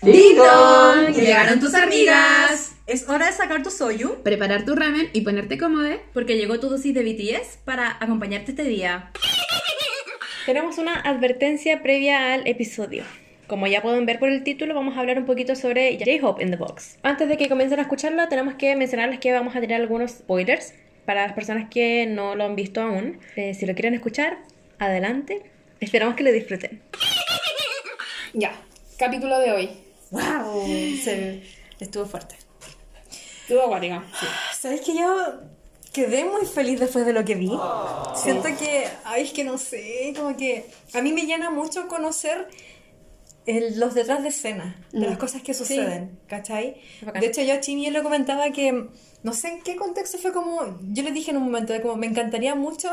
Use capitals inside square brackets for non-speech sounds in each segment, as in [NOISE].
¡Ding dong! ¡Llegaron tus amigas! Es hora de sacar tu soyu. Preparar tu ramen y ponerte cómodo. Porque llegó tu dosis de BTS para acompañarte este día. Tenemos una advertencia previa al episodio. Como ya pueden ver por el título, vamos a hablar un poquito sobre J-Hope in the Box. Antes de que comiencen a escucharlo, tenemos que mencionarles que vamos a tener algunos spoilers para las personas que no lo han visto aún. Eh, si lo quieren escuchar, adelante. Esperamos que lo disfruten. Ya, capítulo de hoy. ¡Wow! Se- estuvo fuerte. Estuvo acuática. ¿Sabes que yo quedé muy feliz después de lo que vi? Siento que, ay, es que no sé, como que a mí me llena mucho conocer el- los detrás de escena, de las cosas que suceden, ¿cachai? bacán. De hecho, yo a Chimi le comentaba que, no sé en qué contexto fue como, yo le dije en un momento, de como me encantaría mucho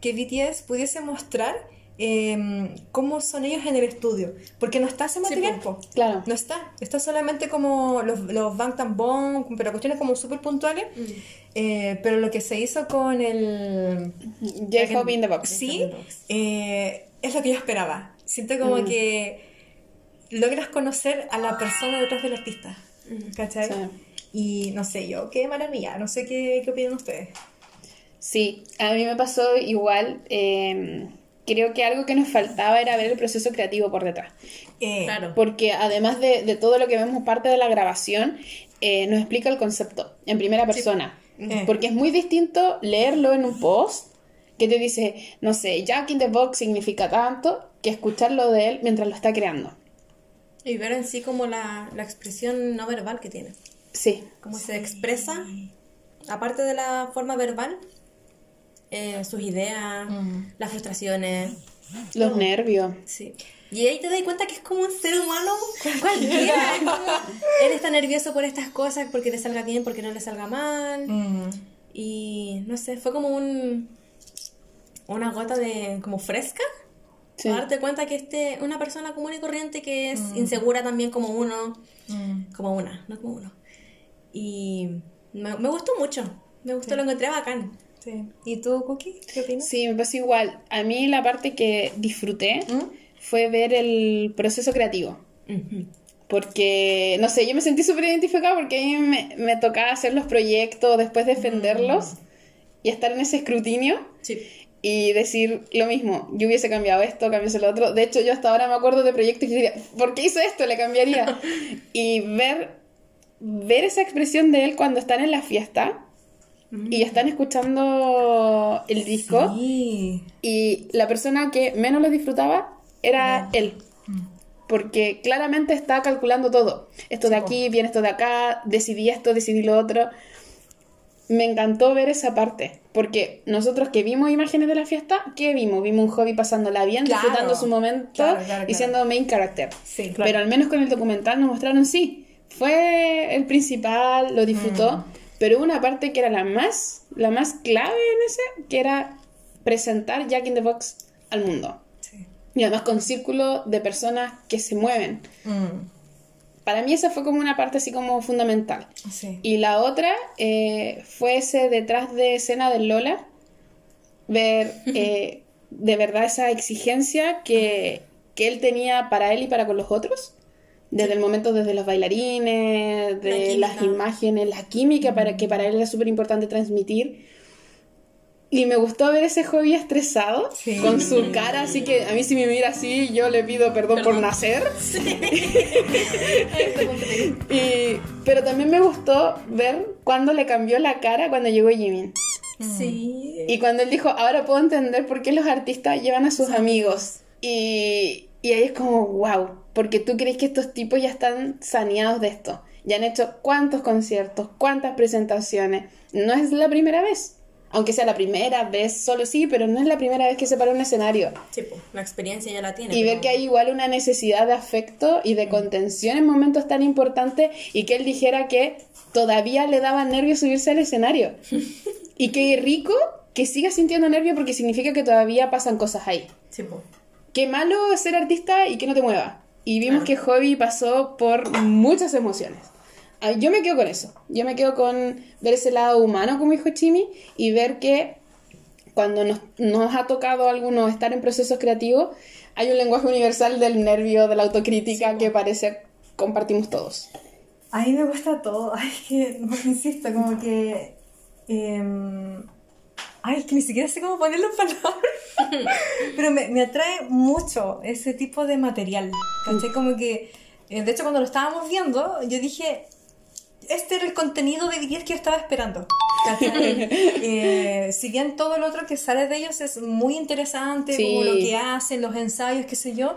que BTS pudiese mostrar em, cómo son ellos en el estudio, porque no está ese material, po. Claro. No está, está solamente como los, los Bangtan Bong, pero cuestiones como súper puntuales. Eh, pero lo que se hizo con el. J-Hope in the Box. Sí, eh, es lo que yo esperaba. Siento como que logras conocer a la persona detrás del artista. ¿Cachai? Sí. Y no sé, yo, qué maravilla. No sé qué, qué opinan ustedes. Sí, a mí me pasó igual. eh, creo que algo que nos faltaba era ver el proceso creativo por detrás. Eh, Claro. Porque además de, de todo lo que vemos parte de la grabación, eh, nos explica el concepto en primera persona. Eh. Porque es muy distinto leerlo en un post que te dice, no sé, Jack in the Box significa tanto, que escucharlo de él mientras lo está creando. Y ver en sí como la, la expresión no verbal que tiene. Sí, Cómo se expresa, aparte de la forma verbal, eh, sus ideas, las frustraciones. los nervios. Sí. Y ahí te das cuenta que es como un ser humano cualquiera. [LAUGHS] Es como, él está nervioso por estas cosas, porque le salga bien, porque no le salga mal. mm, Y no sé, fue como un una gota de como fresca. Sí. Para darte cuenta que este una persona común y corriente que es insegura también como uno, mm. como una, no como uno. Y me, me gustó mucho. Me gustó, lo encontré bacán. Sí. ¿Y tú, Cookie? ¿Qué opinas? Sí, me pasó igual. A mí la parte que disfruté fue ver el proceso creativo. Porque, no sé, yo me sentí súper identificada porque a mí me, me tocaba hacer los proyectos, después defenderlos y estar en ese escrutinio Sí. y decir lo mismo. Yo hubiese cambiado esto, cambiase lo otro. De hecho, yo hasta ahora me acuerdo de proyectos que diría, ¿por qué hice esto? Le cambiaría. [LAUGHS] y ver, ver esa expresión de él cuando están en la fiesta y están escuchando el disco. Sí. Y la persona que menos lo disfrutaba era él. Porque claramente está calculando todo. Esto de aquí, viene esto de acá, decidí esto, decidí lo otro. Me encantó ver esa parte. Porque nosotros que vimos imágenes de la fiesta, ¿qué vimos? Vimos un hobby pasándola bien, Claro. disfrutando su momento Claro, y siendo main character. Sí. Pero al menos con el documental nos mostraron, sí, fue el principal, lo disfrutó, Mm. Pero una parte que era la más, la más clave en ese, que era presentar Jack in the Box al mundo. Sí. Y además con círculo de personas que se mueven. Mm, Para mí esa fue como una parte así como fundamental. sí. Y la otra eh, fue ese detrás de escena del Lola, ver [LAUGHS] eh, de verdad esa exigencia que, que él tenía para él y para con los otros. Desde el momento, desde los bailarines, de La las imágenes, la química para, que para él era súper importante transmitir. Y me gustó ver ese hobby estresado, Sí. con su cara, así que a mí si me mira así, yo le pido perdón, por nacer. [LAUGHS] [LAUGHS] Y- pero también me gustó ver cuando le cambió la cara cuando llegó Jimin. Sí. Y cuando él dijo, ahora puedo entender por qué los artistas llevan a sus amigos. Y, y ahí es como, wow, porque tú crees que estos tipos ya están saneados de esto. Ya han hecho cuántos conciertos, cuántas presentaciones. No es la primera vez. Aunque sea la primera vez, solo sí, pero no es la primera vez que se para un escenario. Sí, pues, la experiencia ya la tiene. Y ver que hay igual una necesidad de afecto y de contención en momentos tan importantes y que él dijera que todavía le daba nervios subirse al escenario. [LAUGHS] y que rico que siga sintiendo nervio porque significa que todavía pasan cosas ahí. Sí, pues. Qué malo es ser artista y que no te mueva. Y vimos que Hobby pasó por muchas emociones. Ah, Yo me quedo con eso. Yo me quedo con ver ese lado humano, como dijo Chimi, y ver que cuando nos, nos ha tocado a algunos estar en procesos creativos, hay un lenguaje universal del nervio, de la autocrítica que parece compartimos todos. A mí me gusta todo. [LAUGHS] Ay, es que, insisto, como que. em, ay, es que ni siquiera sé cómo ponerlo en palabras. [LAUGHS] Pero me, me atrae mucho ese tipo de material. ¿Cachai? Como que. eh, de hecho, cuando lo estábamos viendo, yo dije. Este era el contenido de BTS que yo estaba esperando. [LAUGHS] Eh, si bien todo lo otro que sale de ellos es muy interesante, Sí. como lo que hacen, los ensayos, qué sé yo,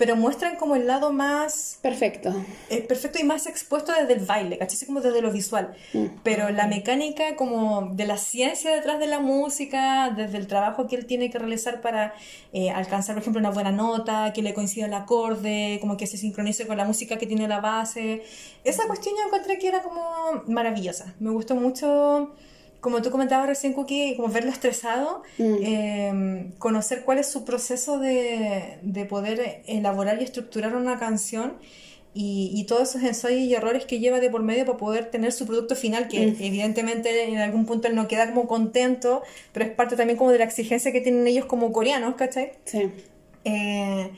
pero muestran como el lado más Perfecto. es perfecto y más expuesto desde el baile, ¿cachai? Como desde lo visual. Pero la mecánica como de la ciencia detrás de la música, desde el trabajo que él tiene que realizar para eh, alcanzar, por ejemplo, una buena nota, que le coincida el acorde, como que se sincronice con la música que tiene la base. Esa cuestión yo encontré que era como maravillosa. Me gustó mucho... Como tú comentabas recién, Cookie, como verlo estresado, eh, conocer cuál es su proceso de, de poder elaborar y estructurar una canción y, y todos esos ensayos y errores que lleva de por medio para poder tener su producto final, que evidentemente en algún punto él no queda como contento, pero es parte también como de la exigencia que tienen ellos como coreanos, ¿cachai? Sí. Eh,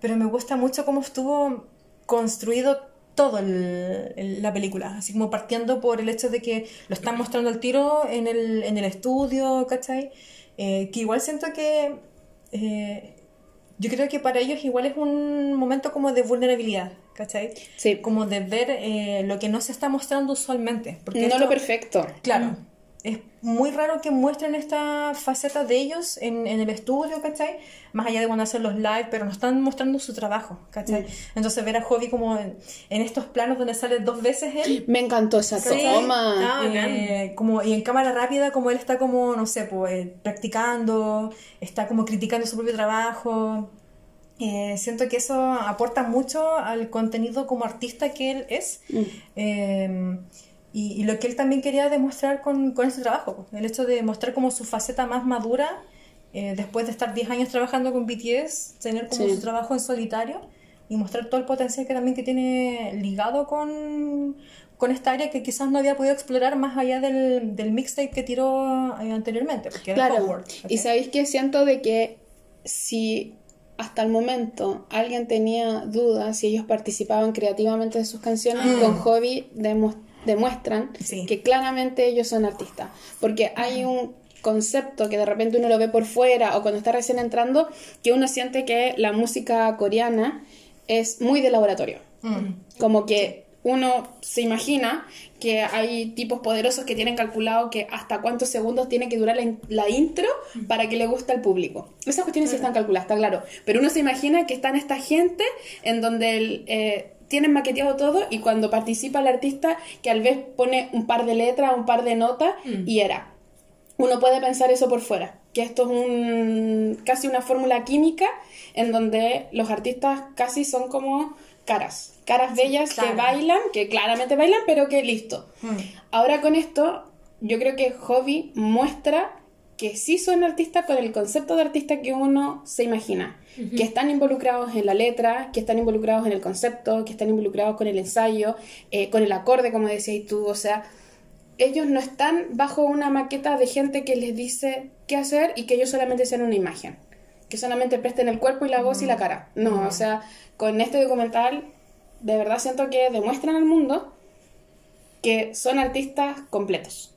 pero me gusta mucho cómo estuvo construido todo el- el- la película, así como partiendo por el hecho de que lo están mostrando al tiro en el, en el estudio, ¿cachai? Eh, que igual siento que eh, yo creo que para ellos igual es un momento como de vulnerabilidad, ¿cachai? Sí. Como de ver eh, lo que no se está mostrando usualmente. Porque No esto- lo perfecto. Claro. Es muy raro que muestren esta faceta de ellos en, en el estudio, ¿cachai? Más allá de cuando hacen los live, pero nos están mostrando su trabajo, ¿cachai? Entonces ver a Hobby como en, en estos planos donde sale dos veces él. Me encantó esa ¿cachai? toma. Ah. Eh, como, y en cámara rápida, como él está como, no sé, pues, eh, practicando, está como criticando su propio trabajo. Eh, siento que eso aporta mucho al contenido como artista que él es. Eh, y, y lo que él también quería demostrar con, con este trabajo, el hecho de mostrar como su faceta más madura, eh, después de estar 10 años trabajando con BTS, tener como Sí. su trabajo en solitario y mostrar todo el potencial que también que tiene ligado con, con esta área que quizás no había podido explorar más allá del, del mixtape que tiró eh, anteriormente, porque era Claro. Howard, Y ¿cachai? sabéis que siento de que si hasta el momento alguien tenía dudas si ellos participaban creativamente de sus canciones, con Hobby demu- demuestran Sí. que claramente ellos son artistas. Porque hay un concepto que de repente uno lo ve por fuera o cuando está recién entrando, que uno siente que la música coreana es muy de laboratorio. Mm. Como que uno se imagina que hay tipos poderosos que tienen calculado que hasta cuántos segundos tiene que durar la, in- la intro para que le guste al público. Esas cuestiones sí están calculadas, está claro. Pero uno se imagina que están esta gente en donde el, eh, tienen maqueteado todo y cuando participa el artista que al vez pone un par de letras, un par de notas y era. Uno puede pensar eso por fuera, que esto es un, casi una fórmula química en donde los artistas casi son como caras, caras bellas que claro. bailan, que claramente bailan, pero que listo. Ahora con esto, yo creo que Hobby muestra que sí son artistas con el concepto de artista que uno se imagina, que están involucrados en la letra, que están involucrados en el concepto, que están involucrados con el ensayo, eh, con el acorde, como decías tú, o sea, ellos no están bajo una maqueta de gente que les dice qué hacer y que ellos solamente sean una imagen, que solamente presten el cuerpo y la voz y la cara. No, o sea, con este documental de verdad siento que demuestran al mundo que son artistas completos.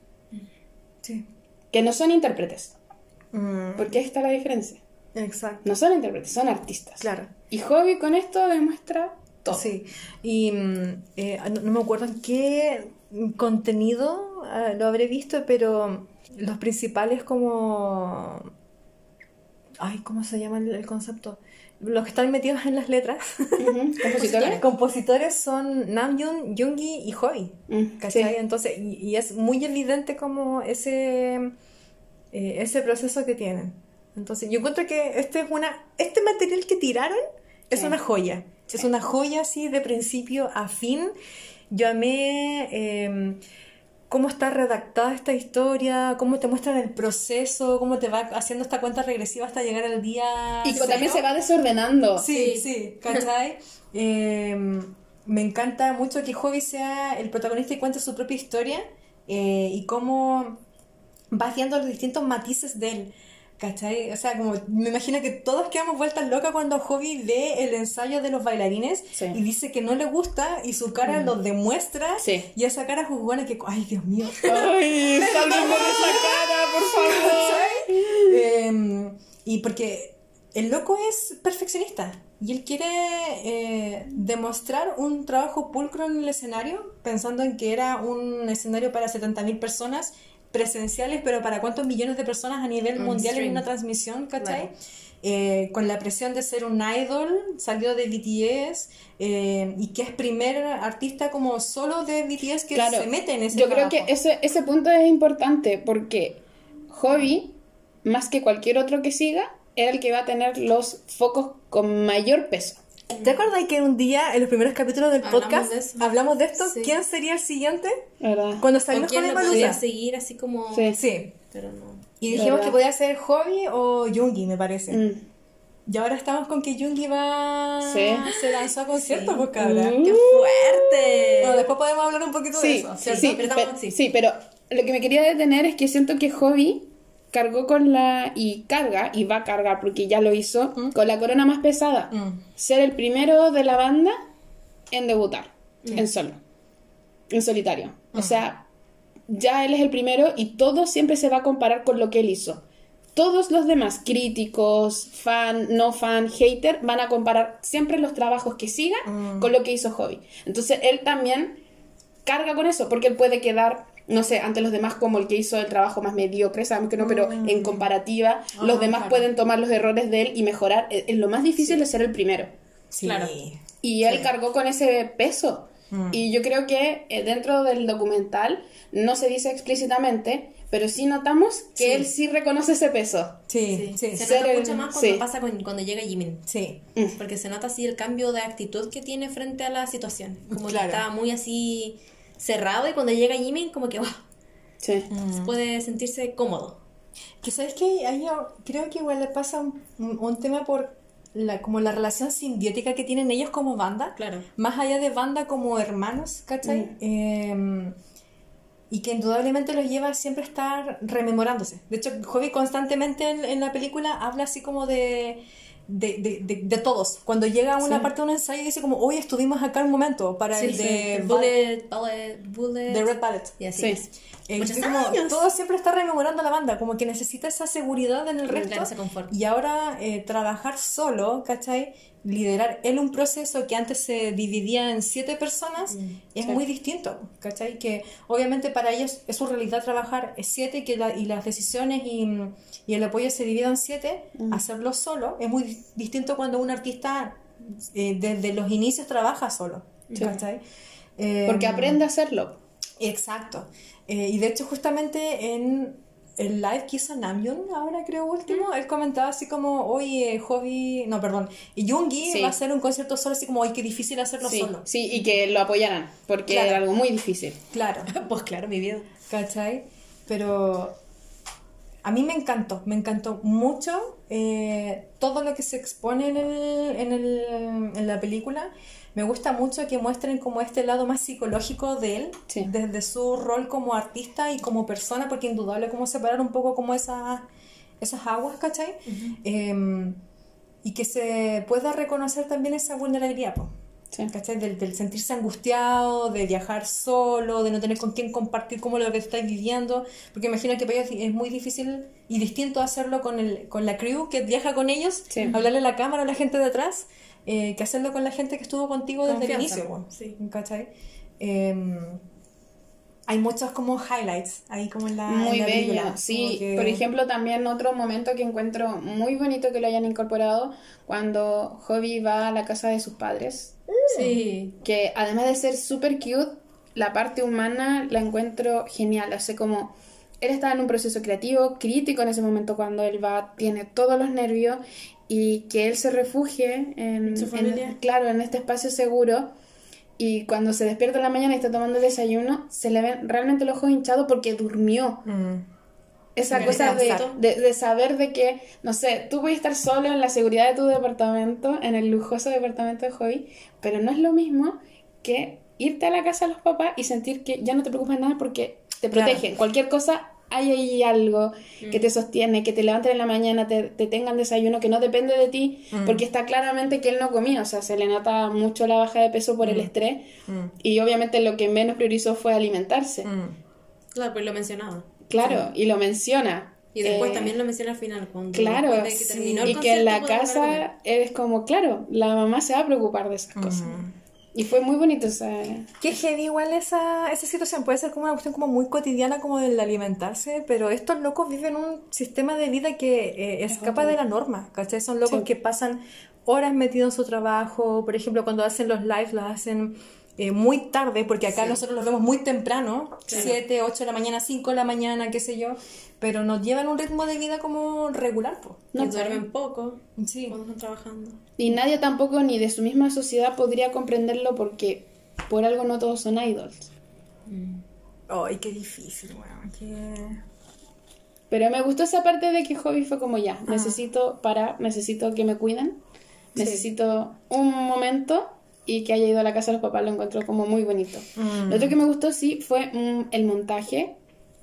Que no son intérpretes, Mm, porque ahí está la diferencia. exacto. No son intérpretes, son artistas. Claro. Y Hobby con esto demuestra todo. Sí, y mm, eh, no, no me acuerdo en qué contenido ah, lo habré visto, pero los principales como... Ay, ¿cómo se llama el, el concepto? Los que están metidos en las letras. Ujú, [LAUGHS] ¿Compositores? Compositores son Namjoon, Yoongi y Hobby. Mm, ¿Cachai? sí. Entonces, y, y es muy evidente como ese, eh, ese proceso que tienen. Entonces, yo encuentro que este es una, este material que tiraron es Sí. una joya. Es una joya así de principio a fin. Yo amé eh, cómo está redactada esta historia, cómo te muestran el proceso, cómo te va haciendo esta cuenta regresiva hasta llegar al día. Y cero. también se va desordenando. Sí, sí, ¿cachai? [LAUGHS] Eh, me encanta mucho que Hobby sea el protagonista y cuente su propia historia eh, y cómo va haciendo los distintos matices de él. ¿Cachai? O sea, como me imagino que todos quedamos vueltas locas cuando Hobby lee el ensayo de los bailarines Sí. y dice que no le gusta y su cara lo demuestra. Sí. Y esa cara jugona que, ay, Dios mío. [LAUGHS] Ay, sálvenme de esa cara, por favor. Eh, y porque el loco es perfeccionista y él quiere eh, demostrar un trabajo pulcro en el escenario, pensando en que era un escenario para 70.000 personas presenciales, pero para cuántos millones de personas a nivel mundial en una transmisión, ¿cachai? Claro. Eh, con la presión de ser un idol, salió de BTS eh, y que es primer artista como solo de BTS que Claro, se mete en ese Yo creo que ese, ese punto es importante porque Hobby, más que cualquier otro que siga, era el que va a tener los focos con mayor peso. ¿Te acuerdas que un día, en los primeros capítulos del Hablamos podcast, de hablamos de esto? Sí. ¿Quién sería el siguiente? ¿Verdad? Cuando ¿Con salimos con el seguir así como...? Sí. Sí. Pero no. Y dijimos ¿Verdad? que podía ser Hobby o Jungi, me parece. Mm. Y ahora estamos con que Jungi va... Sí. Se lanzó a conciertos, Sí. pues, cabra. Mm. ¡Qué fuerte! Bueno, después podemos hablar un poquito de eso. sí, ¿cierto? sí, Pero sí, pero lo que me quería detener es que siento que Hobby cargó con la. y carga, y va a cargar porque ya lo hizo, con la corona más pesada. Mm. Ser el primero de la banda en debutar, en solo, en solitario. O sea, ya él es el primero y todo siempre se va a comparar con lo que él hizo. Todos los demás, críticos, fan, no fan, hater, van a comparar siempre los trabajos que siga con lo que hizo Hobby. Entonces él también carga con eso, porque él puede quedar, no sé, ante los demás como el que hizo el trabajo más mediocre, sabemos que no, pero en comparativa, los demás claro. pueden tomar los errores de él y mejorar. Es lo más difícil de ser el primero. Sí. Claro. Y él cargó con ese peso. Y yo creo que eh, dentro del documental no se dice explícitamente, pero sí notamos que Sí. él sí reconoce ese peso. Sí, sí, Se sí. nota el- mucho más cuando sí. pasa con, cuando llega Jimin. Sí. Porque se nota así el cambio de actitud que tiene frente a la situación. Como Claro. que está muy así cerrado y cuando llega Jimin como que wow, Sí. puede sentirse cómodo. Que sabes que ahí yo creo que igual le pasa un, un- tema por la, como la relación simbiótica que tienen ellos como banda. Claro. Más allá de banda como hermanos, ¿cachai? Eh, y que indudablemente los lleva a siempre a estar rememorándose. De hecho, Hobby constantemente en, en la película habla así como de, de, de, de- de todos. Cuando llega a una Sí. parte de un ensayo dice como, hoy estuvimos acá un momento para Sí, el sí, de, el bullet, bullet, bullet. de Red Ballet. Y así Sí. es. Eh, Muchos como todo siempre está rememorando a la banda, como que necesita esa seguridad en el Claro, resto. ese confort. Y ahora eh, trabajar solo, ¿cachai? Liderar él un proceso que antes se dividía en siete personas Mm, es sí. muy distinto, ¿cachai? Que obviamente para ellos es su realidad trabajar siete y, que la- y las decisiones y, y el apoyo se dividan en siete, Mm. hacerlo solo es muy di- distinto cuando un artista eh, desde los inicios trabaja solo, ¿cachai? Eh, Porque aprende a hacerlo. Exacto. Eh, y de hecho, justamente en el live que hizo Namjoon, ahora creo último, él comentaba así como, oye, Hobby, no, perdón, y Yoongi Sí. va a hacer un concierto solo, así como, oye, qué difícil hacerlo Sí, solo. sí, y que lo apoyaran, porque Claro. era algo muy difícil. Claro, [LAUGHS] Pues claro, mi vida. ¿cachai? Pero a mí me encantó, me encantó mucho eh, todo lo que se expone en, el, en, el, en la película. Me gusta mucho que muestren como este lado más psicológico de él, Sí. desde su rol como artista y como persona, porque indudable como separar un poco como esas, esas aguas, ¿cachai? Eh, y que se pueda reconocer también esa vulnerabilidad, po. Sí. ¿cachai? Del, del sentirse angustiado, de viajar solo, de no tener con quién compartir como lo que estáis viviendo, porque imagino que para ellos es muy difícil y distinto hacerlo con, el, con la crew que viaja con ellos, Sí. hablarle a la cámara a la gente de atrás, eh, que hacerlo con la gente que estuvo contigo desde el Confianza, inicio, po. sí. ¿cachai? Em, hay muchos como highlights ahí como en la, en Muy la bello, película, sí. que- Por ejemplo, también otro momento que encuentro muy bonito que lo hayan incorporado cuando Hobby va a la casa de sus padres. Sí. Que además de ser súper cute, la parte humana la encuentro genial. Hace como él estaba en un proceso creativo, crítico en ese momento cuando él va, tiene todos los nervios y que él se refugie en, Su en- familia. claro, en este espacio seguro. Y cuando se despierta en la mañana y está tomando el desayuno, se le ven realmente los ojos hinchados porque durmió. Mm. Esa cosa de, de, de saber de que, no sé, tú puedes estar solo en la seguridad de tu departamento, en el lujoso departamento de hobby, pero no es lo mismo que irte a la casa de los papás y sentir que ya no te preocupas de nada porque te Claro. protegen. Cualquier cosa hay ahí algo que te sostiene, que te levanten en la mañana, te, te tengan desayuno, que no depende de ti, porque está claramente que él no comía, o sea, se le nota mucho la baja de peso por el estrés y obviamente lo que menos priorizó fue alimentarse. Mm. Claro, pues lo mencionaba. Claro, y lo menciona. Y después Eh, también lo menciona al final. Cuando Claro, de que el y que en la casa es como, claro, la mamá se va a preocupar de esas cosas. Y fue muy bonito, o sea, Qué heavy igual esa, esa situación. Puede ser como una cuestión como muy cotidiana como del alimentarse, pero estos locos viven un sistema de vida que eh, escapa de la norma, ¿cachai? Son locos Sí. que pasan horas metidos en su trabajo. Por ejemplo, cuando hacen los lives, los hacen eh, muy tarde, porque acá nosotros los vemos muy temprano, 7, 8 de la mañana, 5 de la mañana, qué sé yo, pero nos llevan un ritmo de vida como regular, po. Y duermen poco Sí. cuando están trabajando. y nadie tampoco ni de su misma sociedad podría comprenderlo porque por algo no todos son idols. Ay, qué difícil, weón. qué- Pero me gustó esa parte de que Hobby fue como ya, necesito parar, necesito que me cuiden, necesito un momento y que haya ido a la casa de los papás lo encontró como muy bonito. Lo otro que me gustó sí fue mm, el montaje.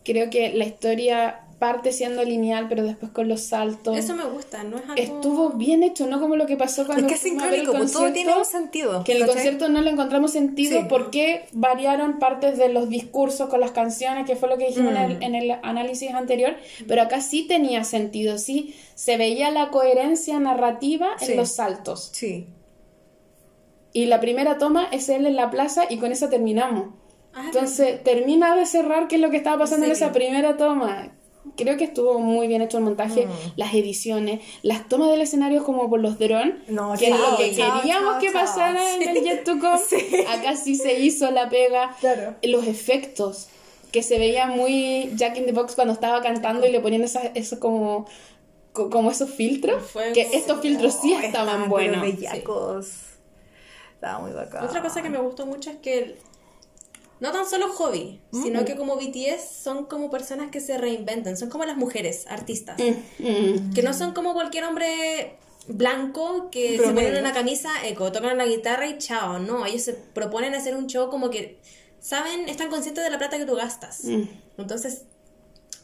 Creo que la historia parte siendo lineal, pero después con los saltos. Eso me gusta, no es algo... Estuvo bien hecho, no como lo que pasó cuando Es que es ver el sincrónico, pues, todo concierto, tiene un sentido. Que en el ¿cachai? concierto no le encontramos sentido Sí. porque variaron partes de los discursos con las canciones, que fue lo que dijimos en, el, en el análisis anterior, pero acá sí tenía sentido, sí se veía la coherencia narrativa en Sí. los saltos. Sí. Y la primera toma es él en la plaza y con esa terminamos. Ah, Entonces termina de cerrar qué es lo que estaba pasando en esa primera toma. Creo que estuvo muy bien hecho el montaje, las ediciones, las tomas del escenario como por los drones, No, que chao, lo que chao, queríamos chao, que pasara en el Jet to Come. Acá sí se hizo la pega. Claro. Los efectos, que se veía muy Jack in the Box cuando estaba cantando y le ponían esas, eso como, co- como esos filtros. Que estos filtros sí estaban Estaban, buenos. bellacos. Estaba muy bacán. Otra cosa que me gustó mucho es que el- no tan solo hobby, sino que como BTS son como personas que se reinventan, son como las mujeres artistas, Mm. que no son como cualquier hombre blanco que se ponen una camisa eco, tocan la guitarra y chao, no, ellos se proponen hacer un show como que saben, están conscientes de la plata que tú gastas. Entonces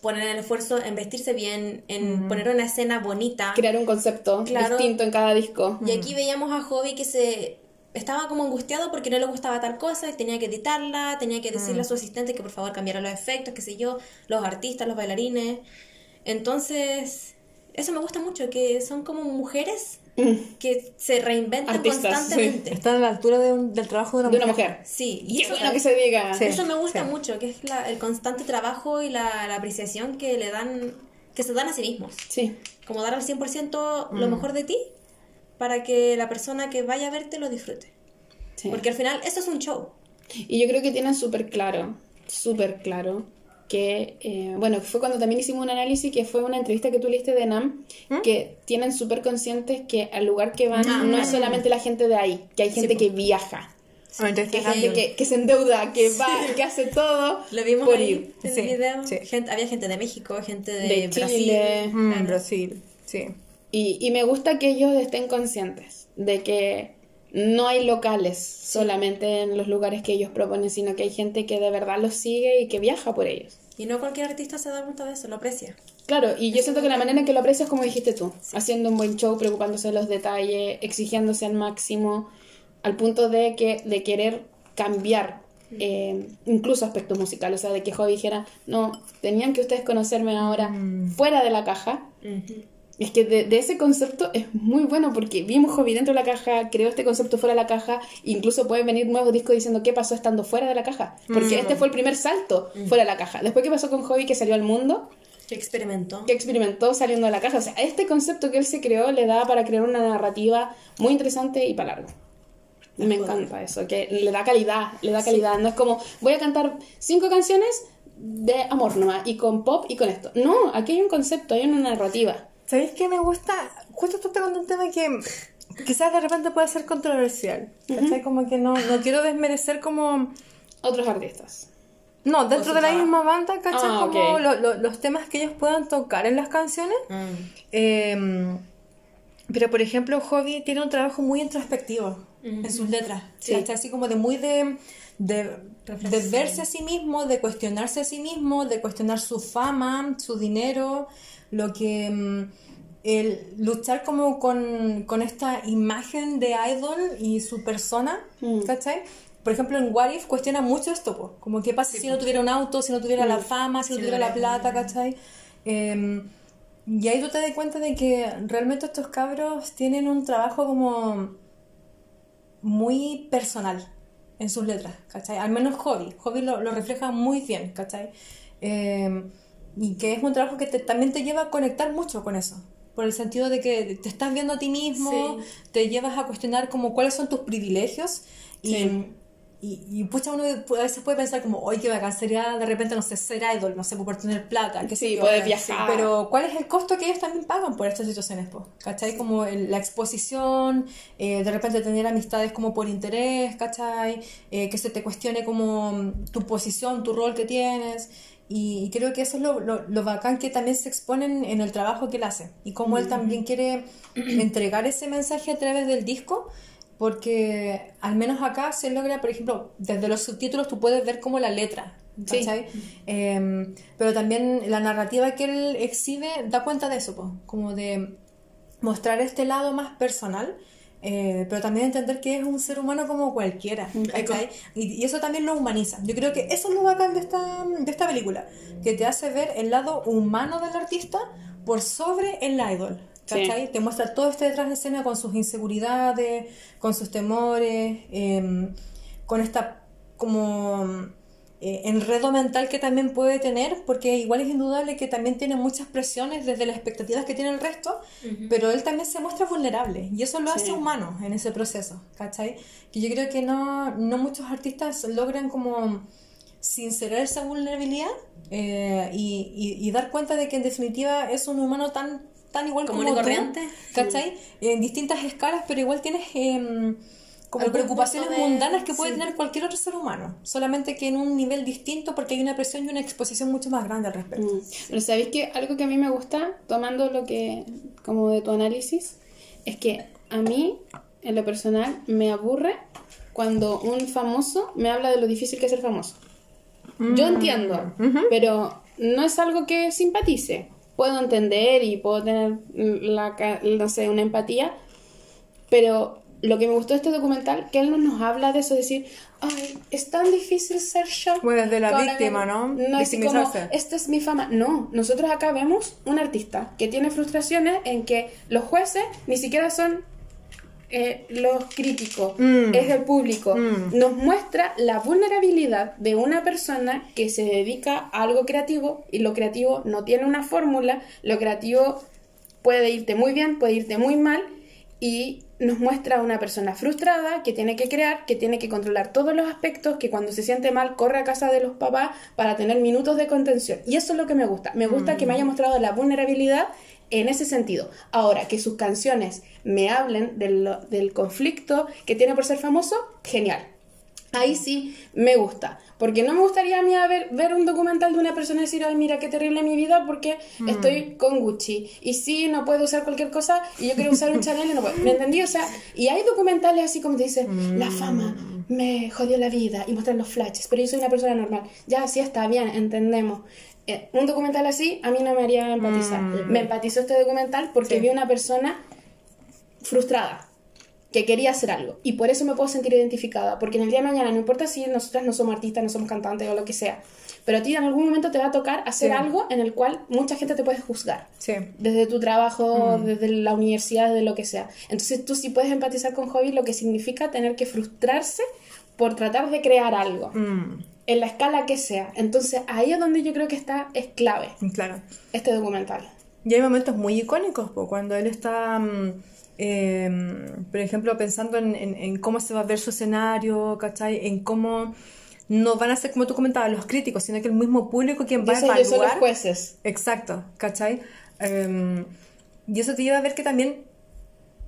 ponen el esfuerzo en vestirse bien, en poner una escena bonita. Crear un concepto Claro. distinto en cada disco. Y aquí veíamos a Hobby que se estaba como angustiado porque no le gustaba tal cosa y tenía que editarla, tenía que decirle a su asistente que por favor cambiara los efectos, qué sé yo, los artistas, los bailarines. Entonces, eso me gusta mucho, que son como mujeres que se reinventan Artistas, constantemente. Están a la altura de un- del trabajo de una De una mujer. mujer. Sí, y Qué eso, bueno que se diga. Sí. eso me gusta sí. mucho, que es la- el constante trabajo y la, la apreciación que le dan, que se dan a sí mismos. Sí. Como dar al 100% lo mejor de ti para que la persona que vaya a verte lo disfrute. sí. Porque al final eso es un show. Y yo creo que tienen súper claro, súper claro, que, eh, bueno, fue cuando también hicimos un análisis, que fue una entrevista que tú leíste de NAM, que tienen súper conscientes que al lugar que van Ah, no es solamente la gente de ahí, que hay gente que viaja, Ah, entonces, que hay ah, gente que, que se endeuda, que va, que hace todo Lo vimos por ahí ir. en Sí, el video. sí. Gente- había gente de México, gente de, De Brasil. Chile. Mm, claro. Brasil, sí. Y, y me gusta que ellos estén conscientes de que no hay locales solamente en los lugares que ellos proponen, sino que hay gente que de verdad los sigue y que viaja por ellos. Y no cualquier artista se da cuenta de eso, lo aprecia. Claro, y yo siento que la manera en que lo aprecias es como dijiste tú, haciendo un buen show, preocupándose de los detalles, exigiéndose al máximo, al punto de que de querer cambiar eh, incluso aspectos musicales, o sea, de que Joe dijera, no, tenían que ustedes conocerme ahora fuera de la caja. Es que de, de ese concepto es muy bueno porque vimos Hobby dentro de la caja, creó este concepto fuera de la caja, incluso pueden venir nuevos discos diciendo qué pasó estando fuera de la caja, porque este fue el primer salto fuera de la caja. Después, ¿qué pasó con Hobby que salió al mundo? Que experimentó. que experimentó saliendo de la caja. O sea, este concepto que él se creó le da para crear una narrativa muy interesante y para largo. Y me encanta eso, que le da calidad, le da calidad. No es como, voy a cantar cinco canciones de amor nomás, y con pop y con esto. No, aquí hay un concepto, hay una narrativa. ¿Sabéis qué me gusta? Justo tú tocando un tema que quizás de repente puede ser controversial. ¿Cachai? Como que no, no quiero desmerecer como... Otros artistas. No, dentro de la misma banda, ¿cachai? Ah, como lo- lo- los temas que ellos puedan tocar en las canciones. Mm. Eh, Pero, por ejemplo, Hobby tiene un trabajo muy introspectivo en sus letras. Sí. ¿cachai? Así como de muy de, de, de verse a sí mismo, de cuestionarse a sí mismo, de cuestionar su fama, su dinero, lo que... mm, el luchar como con, con esta imagen de idol y su persona, Mm. ¿cachai? Por ejemplo, en What If cuestiona mucho esto, po. como qué pasa si no tuviera un auto, si no tuviera la fama, si no tuviera la plata, ¿cachai? Eh, y ahí tú te das cuenta de que realmente estos cabros tienen un trabajo como muy personal en sus letras, ¿cachai? Al menos Hobby, Hobby lo, lo refleja muy bien, ¿cachai? Eh, y que es un trabajo que te- también te lleva a conectar mucho con eso, por el sentido de que te estás viendo a ti mismo, te llevas a cuestionar como cuáles son tus privilegios y... Sí. Y, y pucha, uno a veces puede pensar como, oye, qué bacán sería de repente, no sé, ser idol, no sé, por tener plata, que Sí, poder viajar. Pero, ¿cuál es el costo que ellos también pagan por estas situaciones? Po? ¿Cachai? Como el- la exposición, eh, de repente tener amistades como por interés, ¿cachai? Eh, que se te cuestione como tu posición, tu rol que tienes. Y, creo que eso es lo, lo, lo bacán que también se exponen en el trabajo que él hace. Y cómo él también quiere [CLEARS THROAT] entregar ese mensaje a través del disco. Porque al menos acá se logra, por ejemplo, desde los subtítulos tú puedes ver como la letra, Sí. Eh, pero también la narrativa que él exhibe da cuenta de eso, po, como de mostrar este lado más personal, eh, pero también entender que es un ser humano como cualquiera, ¿cachai? Y, y eso también lo humaniza. Yo creo que eso es lo bacán de esta, de esta película, que te hace ver el lado humano del artista por sobre el idol. ¿Cachai? Te muestra todo este detrás de escena con sus inseguridades, con sus temores, em, con esta como eh, enredo mental que también puede tener, porque igual es indudable que también tiene muchas presiones desde las expectativas que tiene el resto, pero él también se muestra vulnerable y eso lo hace humano en ese proceso, ¿cachai? Que yo creo que no, no muchos artistas logran como sincerar esa vulnerabilidad eh, y, y- y dar cuenta de que en definitiva es un humano tan, tan igual como tú, corriente. ¿cachai? En distintas escalas, pero igual tienes em, como preocupaciones de- mundanas que puede sí. tener cualquier otro ser humano, solamente que en un nivel distinto porque hay una presión y una exposición mucho más grande al respecto. Mm. Pero sabéis que algo que a mí me gusta, tomando lo que, como de tu análisis, es que a mí, en lo personal, me aburre cuando un famoso me habla de lo difícil que es ser famoso. Yo entiendo, pero no es algo que simpatice. Puedo entender y puedo tener la, no sé, una empatía, pero lo que me gustó de este documental, que él no nos habla de eso, decir, ay, es tan difícil ser yo. Bueno, desde la víctima, ¿no? No es como, esta es mi fama. No, nosotros acá vemos un artista que tiene frustraciones en que los jueces ni siquiera son eh, los críticos, Mm. es el público. Mm. Nos muestra la vulnerabilidad de una persona que se dedica a algo creativo y lo creativo no tiene una fórmula, lo creativo puede irte muy bien, puede irte muy mal y nos muestra a una persona frustrada que tiene que crear, que tiene que controlar todos los aspectos, que cuando se siente mal corre a casa de los papás para tener minutos de contención. Y eso es lo que me gusta. Me gusta que me haya mostrado la vulnerabilidad en ese sentido. Ahora, que sus canciones me hablen del, del conflicto que tiene por ser famoso, genial. Ahí sí me gusta. Porque no me gustaría a mí ver, ver un documental de una persona y decir, ay, mira qué terrible mi vida porque estoy con Gucci. Y sí, no puedo usar cualquier cosa y yo quiero usar un Chanel y no puedo. ¿Me entendí? O sea, y hay documentales así como te dicen, la fama me jodió la vida y muestran los flashes, pero yo soy una persona normal. Ya, sí está bien, entendemos. Eh, un documental así a mí no me haría empatizar. Me empatizó este documental porque Sí. vi una persona frustrada que quería hacer algo y por eso me puedo sentir identificada porque en el día de mañana no importa si nosotras no somos artistas, no somos cantantes o lo que sea, pero a ti en algún momento te va a tocar hacer Sí. algo en el cual mucha gente te puede juzgar. Sí. Desde tu trabajo, desde la universidad, desde lo que sea. Entonces tú sí puedes empatizar con Hobby lo que significa tener que frustrarse por tratar de crear algo, Mm, en la escala que sea. Entonces ahí es donde yo creo que está, es clave claro. este documental. Y hay momentos muy icónicos, po, cuando él está, mm, eh, por ejemplo, pensando en, en- en cómo se va a ver su escenario, ¿cachai? En cómo no van a ser, como tú comentabas, los críticos, sino que el mismo público quien va a yo son los evaluar. jueces. Exacto, ¿cachai? Eh, y eso te lleva a ver que también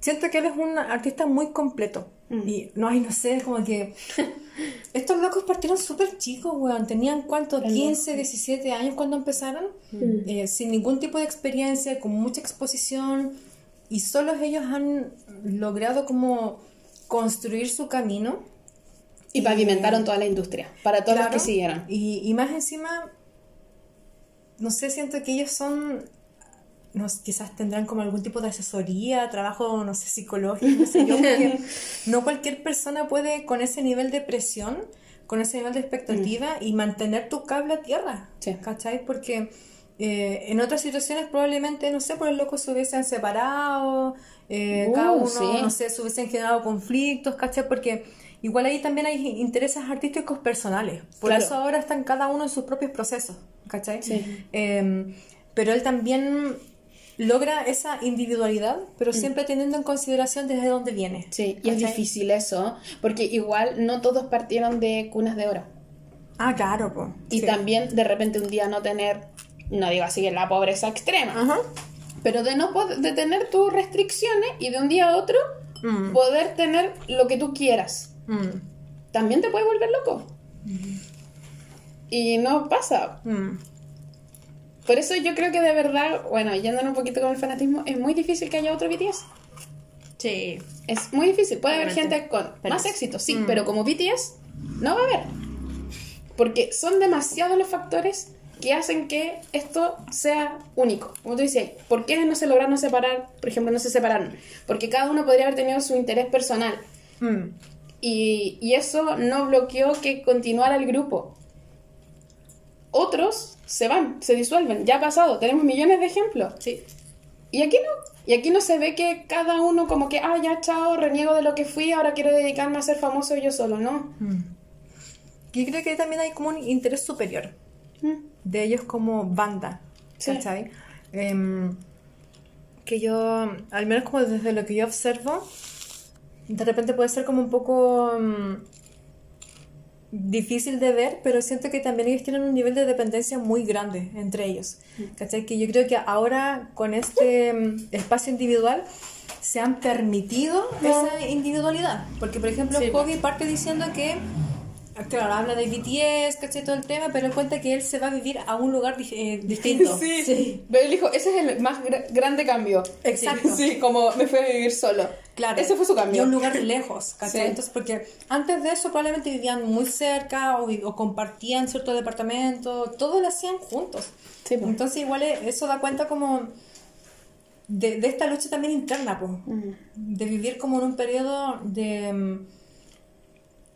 siento que él es un artista muy completo. Mm. Y no, ay, no sé, como que [LAUGHS] estos locos partieron súper chicos, weón. Tenían cuánto, 15, 17 años cuando empezaron, Mm. Eh, sin ningún tipo de experiencia, con mucha exposición. Y solos ellos han logrado como construir su camino. Y pavimentaron toda la industria, para todos Claro. los que siguieron. Y, y más encima, no sé, siento que ellos son, no quizás tendrán como algún tipo de asesoría, trabajo, no sé, psicológico, no sé yo, [LAUGHS] no cualquier persona puede con ese nivel de presión, con ese nivel de expectativa y mantener tu cable a tierra, Sí. ¿cachai? Porque eh, en otras situaciones probablemente, no sé, por el loco se hubiesen separado, eh, Uh, cada uno, sí. no sé, se hubiesen generado conflictos, ¿cachai? Porque igual ahí también hay intereses artísticos personales. Por Claro. eso ahora están cada uno en sus propios procesos, ¿cachai? Sí. Eh, pero él también logra esa individualidad, pero siempre teniendo en consideración desde dónde viene. Mm. Sí, y es difícil eso, porque igual no todos partieron de cunas de oro. Ah, claro, pues. Y también de repente un día no tener, no digo así, la pobreza extrema, Ajá. pero de no de tener tus restricciones y de un día a otro Mm. poder tener lo que tú quieras. Mm, También te puede volver loco. Y no pasa. mm. Por eso yo creo que de verdad, bueno, yéndonos un poquito con el fanatismo, es muy difícil que haya otro BTS. Sí. Es muy difícil. Puede haber gente con Pero- más éxito, sí, pero como BTS no va a haber. Porque son demasiados los factores que hacen que esto sea único. Como tú dices, ¿por qué no se lograron separar? Por ejemplo, no se separaron. Porque cada uno podría haber tenido su interés personal. Mm. Y, y eso no bloqueó que continuara el grupo. Otros se van, se disuelven. Ya ha pasado, tenemos millones de ejemplos. Sí. Y aquí no. Y aquí no se ve que cada uno como que, ah, ya, chao, reniego de lo que fui, ahora quiero dedicarme a ser famoso yo solo, ¿no? Yo creo que también hay como un interés superior Mm. De ellos como banda, Sí. ¿cachai? Em, que yo, al menos como desde lo que yo observo, de repente puede ser como un poco mm, difícil de ver, pero siento que también ellos tienen un nivel de dependencia muy grande entre ellos, ¿cachai? Que yo creo que ahora con este mm, espacio individual se han permitido esa individualidad, porque por ejemplo Sí, Kobe parte diciendo que Claro, habla de BTS, ¿cachai? Todo el tema, pero él cuenta que él se va a vivir a un lugar eh, distinto. [LAUGHS] Sí. Pero él dijo, ese es el más gra- grande cambio. Exacto. [LAUGHS] Sí, como me fui a vivir solo. Claro. Ese fue su Y a cambio. un lugar lejos, ¿cachai? Sí. Entonces, porque antes de eso probablemente vivían muy cerca o, compartían cierto departamento, todo lo hacían juntos. Sí, pues. Entonces, igual eh, eso da cuenta como de, de esta lucha también interna, pues. De vivir como en un periodo de.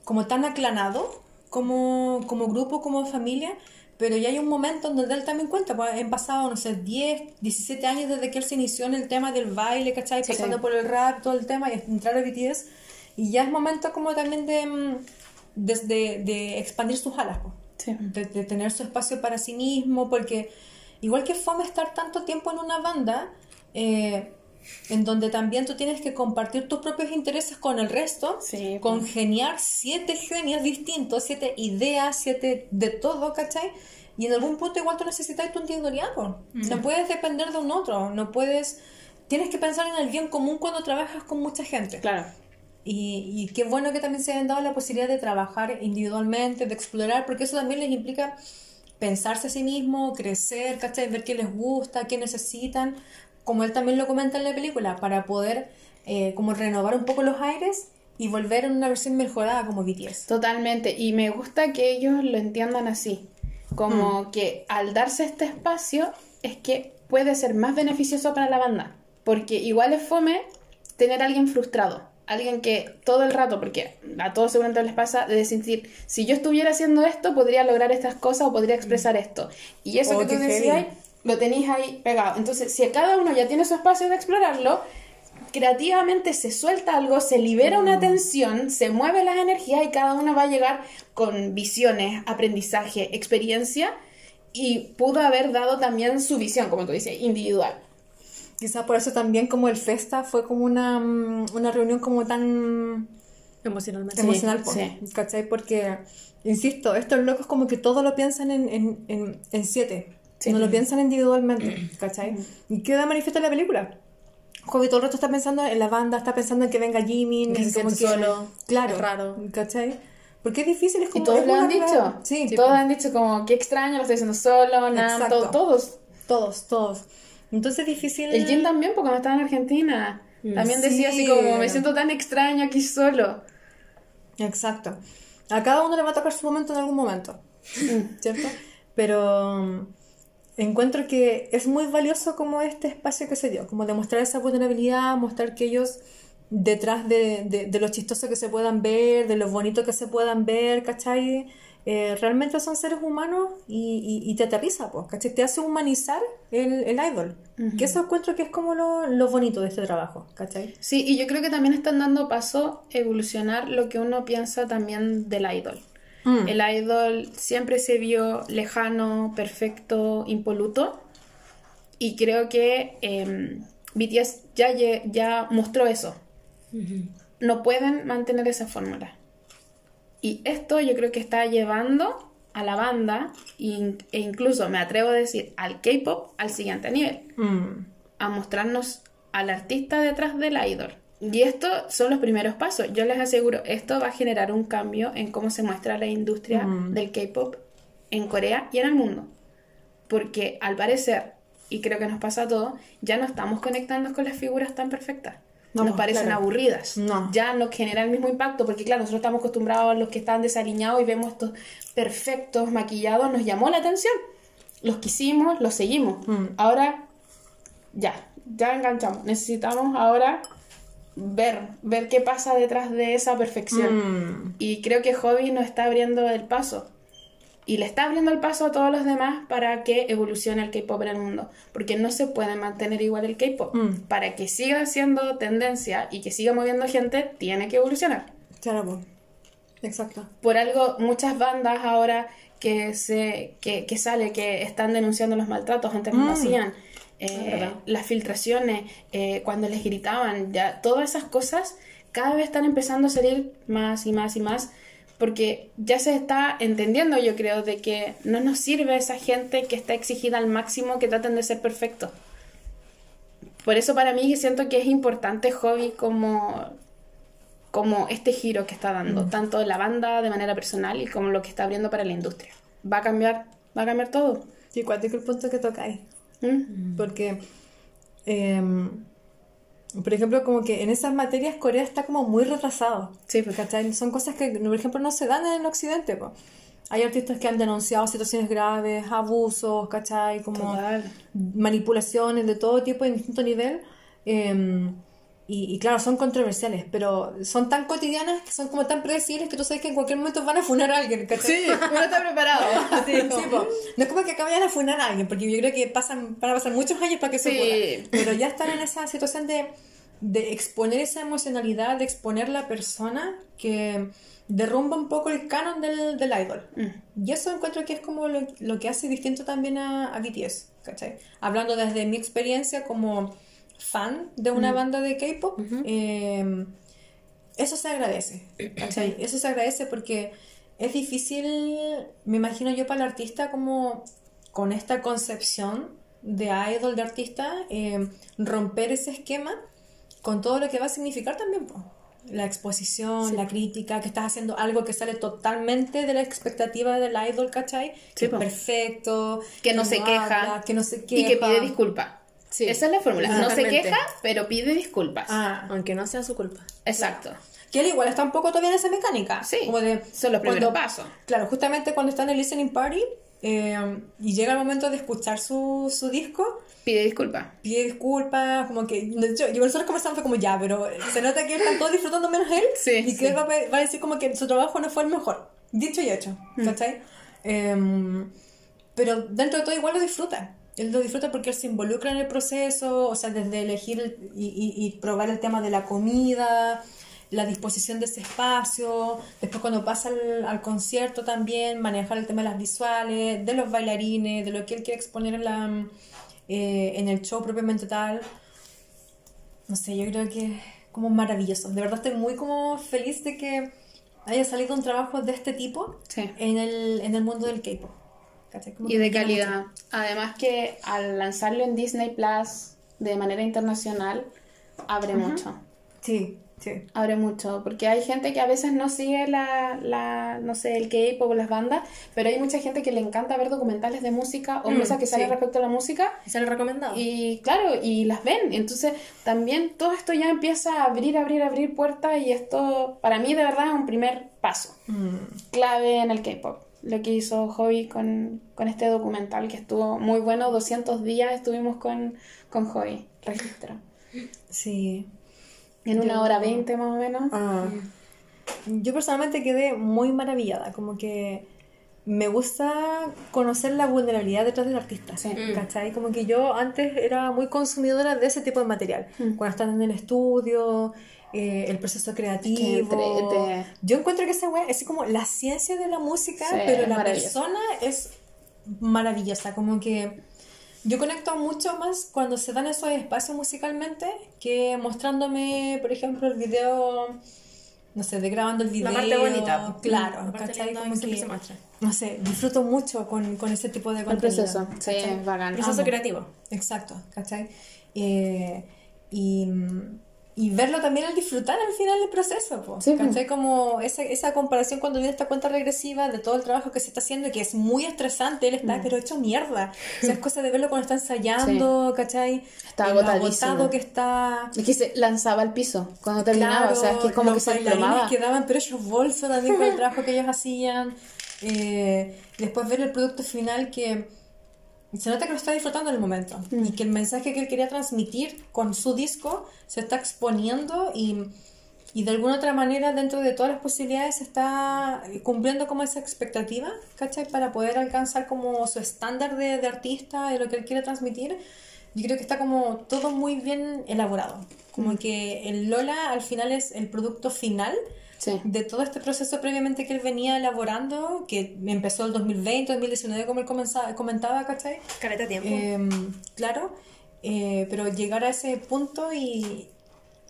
Como tan aclanado como, como grupo, como familia. Pero ya hay un momento en donde él también cuenta, pues han pasado, no sé, 10, 17 años desde que él se inició en el tema del baile, ¿cachai? Pasando Sí. por el rap, todo el tema, y entrar a BTS. Y ya es momento como también de, mm, de, de- de expandir sus alas, pues Sí. de, de tener su espacio para sí mismo, porque igual que fome estar tanto tiempo en una banda, eh, en donde también tú tienes que compartir tus propios intereses con el resto, Sí, congeniar siete genios distintos, siete ideas, siete de todo, ¿cachai? Y en algún punto igual tú necesitas tu individualidad, po. no puedes depender de un otro, no puedes... Tienes que pensar en el bien común cuando trabajas con mucha gente. Claro. Y, y qué bueno que también se hayan dado la posibilidad de trabajar individualmente, de explorar, porque eso también les implica pensarse a sí mismo, crecer, ¿cachai? Ver qué les gusta, qué necesitan, como él también lo comenta en la película, para poder eh, como renovar un poco los aires y volver en una versión mejorada como BTS. Totalmente. Y me gusta que ellos lo entiendan así. Como que al darse este espacio es que puede ser más beneficioso para la banda. Porque igual es fome tener a alguien frustrado. Alguien que todo el rato, porque a todos seguramente les pasa, de decir, si yo estuviera haciendo esto, podría lograr estas cosas o podría expresar esto. Y eso Oh, que tú decías, lo tenéis ahí pegado. Entonces, si cada uno ya tiene su espacio de explorarlo, creativamente se suelta algo, se libera una tensión, se mueven las energías y cada uno va a llegar con visiones, aprendizaje, experiencia y pudo haber dado también su visión, como tú dices, individual. Quizá por eso también como el Festa fue como una, mm, una reunión como tan Emocionalmente. emocional, po, sí. ¿cachai? Porque, insisto, estos locos como que todo lo piensan en, en, en, en siete, Sí. no lo piensan individualmente, [CLEARS THROAT] ¿cachai? ¿Y queda manifiesto en la película? Hobby todo el rato está pensando en la banda, está pensando en que venga Jimmy, Que en se como solo, claro, es raro. ¿cachai? Porque es difícil, es Y como... todos es lo han dicho. rara- Sí, todos han dicho como, qué extraño, lo estoy haciendo solo, nada, todos. Todos, todos. Entonces es difícil... El Jin también, porque cuando estaba en Argentina, también decía así Sí. como, me siento tan extraño aquí solo. Exacto. A cada uno le va a tocar su momento en algún momento, ¿cierto? Pero mm, encuentro que es muy valioso como este espacio que se dio, como demostrar esa vulnerabilidad, mostrar que ellos detrás de, de, de lo chistoso que se puedan ver, de lo bonito que se puedan ver, ¿cachai? Eh, realmente son seres humanos y, y, y te aterriza, pues, ¿cachai? Te hace humanizar el, el idol. Que eso encuentro que es como lo, lo bonito de este trabajo, ¿cachai? Sí, y yo creo que también están dando paso a evolucionar lo que uno piensa también del idol. Mm. El idol siempre se vio lejano, perfecto, impoluto. Y creo que eh, BTS ya, ya mostró eso. No pueden mantener esa fórmula. Y esto yo creo que está llevando a la banda e incluso me atrevo a decir al K-pop al siguiente nivel Mm. a mostrarnos al artista detrás del idol. Y esto son los primeros pasos. Yo les aseguro, esto va a generar un cambio en cómo se muestra la industria del K-pop en Corea y en el mundo. Porque al parecer, y creo que nos pasa a todos, ya no estamos conectando con las figuras tan perfectas. No, nos parecen claro. aburridas. No. Ya no genera el mismo impacto, porque claro, nosotros estamos acostumbrados a los que están desaliñados y vemos estos perfectos, maquillados, nos llamó la atención. Los quisimos, los seguimos. Mm. Ahora ya, ya enganchamos. Necesitamos ahora ver, ver qué pasa detrás de esa perfección. Mm. Y creo que Hobby nos está abriendo el paso. Y le está abriendo el paso a todos los demás para que evolucione el K-pop en el mundo. Porque no se puede mantener igual el K-pop. Mm. Para que siga siendo tendencia y que siga moviendo gente, tiene que evolucionar. Claro. Exacto. Por algo, muchas bandas ahora que se que, que sale que están denunciando los maltratos, antes no lo Mm. hacían. Eh, Es las filtraciones, eh, cuando les gritaban, ya todas esas cosas cada vez están empezando a salir más y más y más porque ya se está entendiendo, yo creo, de que no nos sirve esa gente que está exigida al máximo que traten de ser perfectos. Por eso para mí siento que es importante Hobby como, como este giro que está dando, tanto la banda de manera personal y como lo que está abriendo para la industria. Va a cambiar, va a cambiar todo. Sí, cuántico el punto que tocáis. ¿Mm? Porque, em, por ejemplo, como que en esas materias Corea está como muy retrasado. Sí. ¿cachai? Son cosas que, por ejemplo, no se dan en occidente. po. Hay artistas que han denunciado situaciones graves, abusos, ¿cachai? Como Total. manipulaciones de todo tipo en distinto nivel. em, y, y claro, son controversiales, pero son tan cotidianas que son como tan predecibles que tú sabes que en cualquier momento van a funar a alguien, ¿cachai? uno está preparado. [LAUGHS] Sí, [LAUGHS] sí. No es como que acaben de funar a alguien, porque yo creo que pasan, van a pasar muchos años para que se Sí. Pero ya están en esa situación de, de exponer esa emocionalidad, de exponer la persona que derrumba un poco el canon del, del idol. Y eso encuentro que es como lo, lo que hace distinto también a, a BTS, ¿cachai? Hablando desde mi experiencia como fan de una banda de K-pop, eh, eso se agradece, ¿cachai? Eso se agradece porque es difícil, me imagino yo para el artista como con esta concepción de idol, de artista, eh, romper ese esquema con todo lo que va a significar también. La exposición, la crítica, que estás haciendo algo que sale totalmente de la expectativa del idol, ¿cachai? Sí, que es perfecto, Que no se queja. que no se queja. Y que pide disculpas. Sí. Esa es la fórmula. No se queja, pero pide disculpas. Ah, Aunque no sea su culpa. Exacto. que él igual está un poco todavía en esa mecánica. Sí, Como de, son los primeros pasos. Claro, justamente cuando está en el listening party eh, y llega el momento de escuchar su, su disco, Pide disculpas. pide disculpas, como que hecho, yo nosotros conversamos fue como ya, pero se nota que están todos disfrutando menos él Sí, y que sí. él va, a pe- va a decir como que su trabajo no fue el mejor, dicho y hecho, Mm. ¿cachai? Em, pero dentro de todo igual lo disfruta. Él lo disfruta porque él se involucra en el proceso, o sea, desde elegir el- y, y- y probar el tema de la comida, la disposición de ese espacio, después cuando pasa al, al concierto también, manejar el tema de las visuales, de los bailarines, de lo que él quiere exponer en, la, eh, en el show propiamente tal. No sé, yo creo que es como maravilloso. De verdad estoy muy como feliz de que haya salido un trabajo de este tipo Sí. en, el, en el mundo del K-pop. ¿Cachai? Como Y de calidad. Además que al lanzarlo en Disney Plus de manera internacional, abre mucho. mucho. Sí, Sí. abre mucho, porque hay gente que a veces no sigue la, la no sé, el K-pop o las bandas, pero hay mucha gente que le encanta ver documentales de música o Mm, cosas que salen sí. respecto a la música ¿Y se lo recomendado? y claro, y las ven. Entonces, también todo esto ya empieza a abrir, abrir, abrir puertas y esto para mí de verdad es un primer paso clave en el K-pop. Lo que hizo Hobby con, con este documental que estuvo muy bueno, 200 días estuvimos con, con Hobby, registro. Sí. En una Yo- hora veinte más o menos. Ah. Yo personalmente quedé muy maravillada, como que me gusta conocer la vulnerabilidad detrás del artista, Sí. ¿cachai? Como que yo antes era muy consumidora de ese tipo de material, cuando están en el estudio, eh, el proceso creativo. Yo encuentro que esa wea es como la ciencia de la música, Sí, pero la persona es maravillosa, como que yo conecto mucho más cuando se dan esos espacios musicalmente que mostrándome, por ejemplo, el video, no sé, de grabando el video. La parte bonita. Claro, La parte ¿cachai? Como que, se muestra. No sé, disfruto mucho con, con ese tipo de el contenido. proceso. Sí, ¿cachai? es bacán. Proceso Amo. creativo. Exacto, ¿cachai? Eh, y, y verlo también al disfrutar al final del proceso, po, Sí. ¿cachai? Como esa, esa comparación cuando viene esta cuenta regresiva de todo el trabajo que se está haciendo, que es muy estresante, él Mm. está pero hecho mierda. O sea, es cosa de verlo cuando está ensayando, ¿cachai? Está Eh, agotadísimo. agotado que está... Es que se lanzaba al piso cuando terminaba, Claro, o sea, es que es como que los se bailarines desplomaba. quedaban pero ellos bolsos también con el trabajo que ellos hacían. Eh, después ver el producto final que se nota que lo está disfrutando en el momento Mm. y que el mensaje que él quería transmitir con su disco se está exponiendo y, y de alguna otra manera dentro de todas las posibilidades se está cumpliendo como esa expectativa, ¿cachai? Para poder alcanzar como su estándar de, de artista, de lo que él quiere transmitir. Yo creo que está como todo muy bien elaborado. Como Mm. que el Lola al final es el producto final Sí. de todo este proceso previamente que él venía elaborando, que empezó el 2020, 2019, como él comenzaba, comentaba, ¿cachai? Caleta tiempo. Em, claro, eh, pero llegar a ese punto y...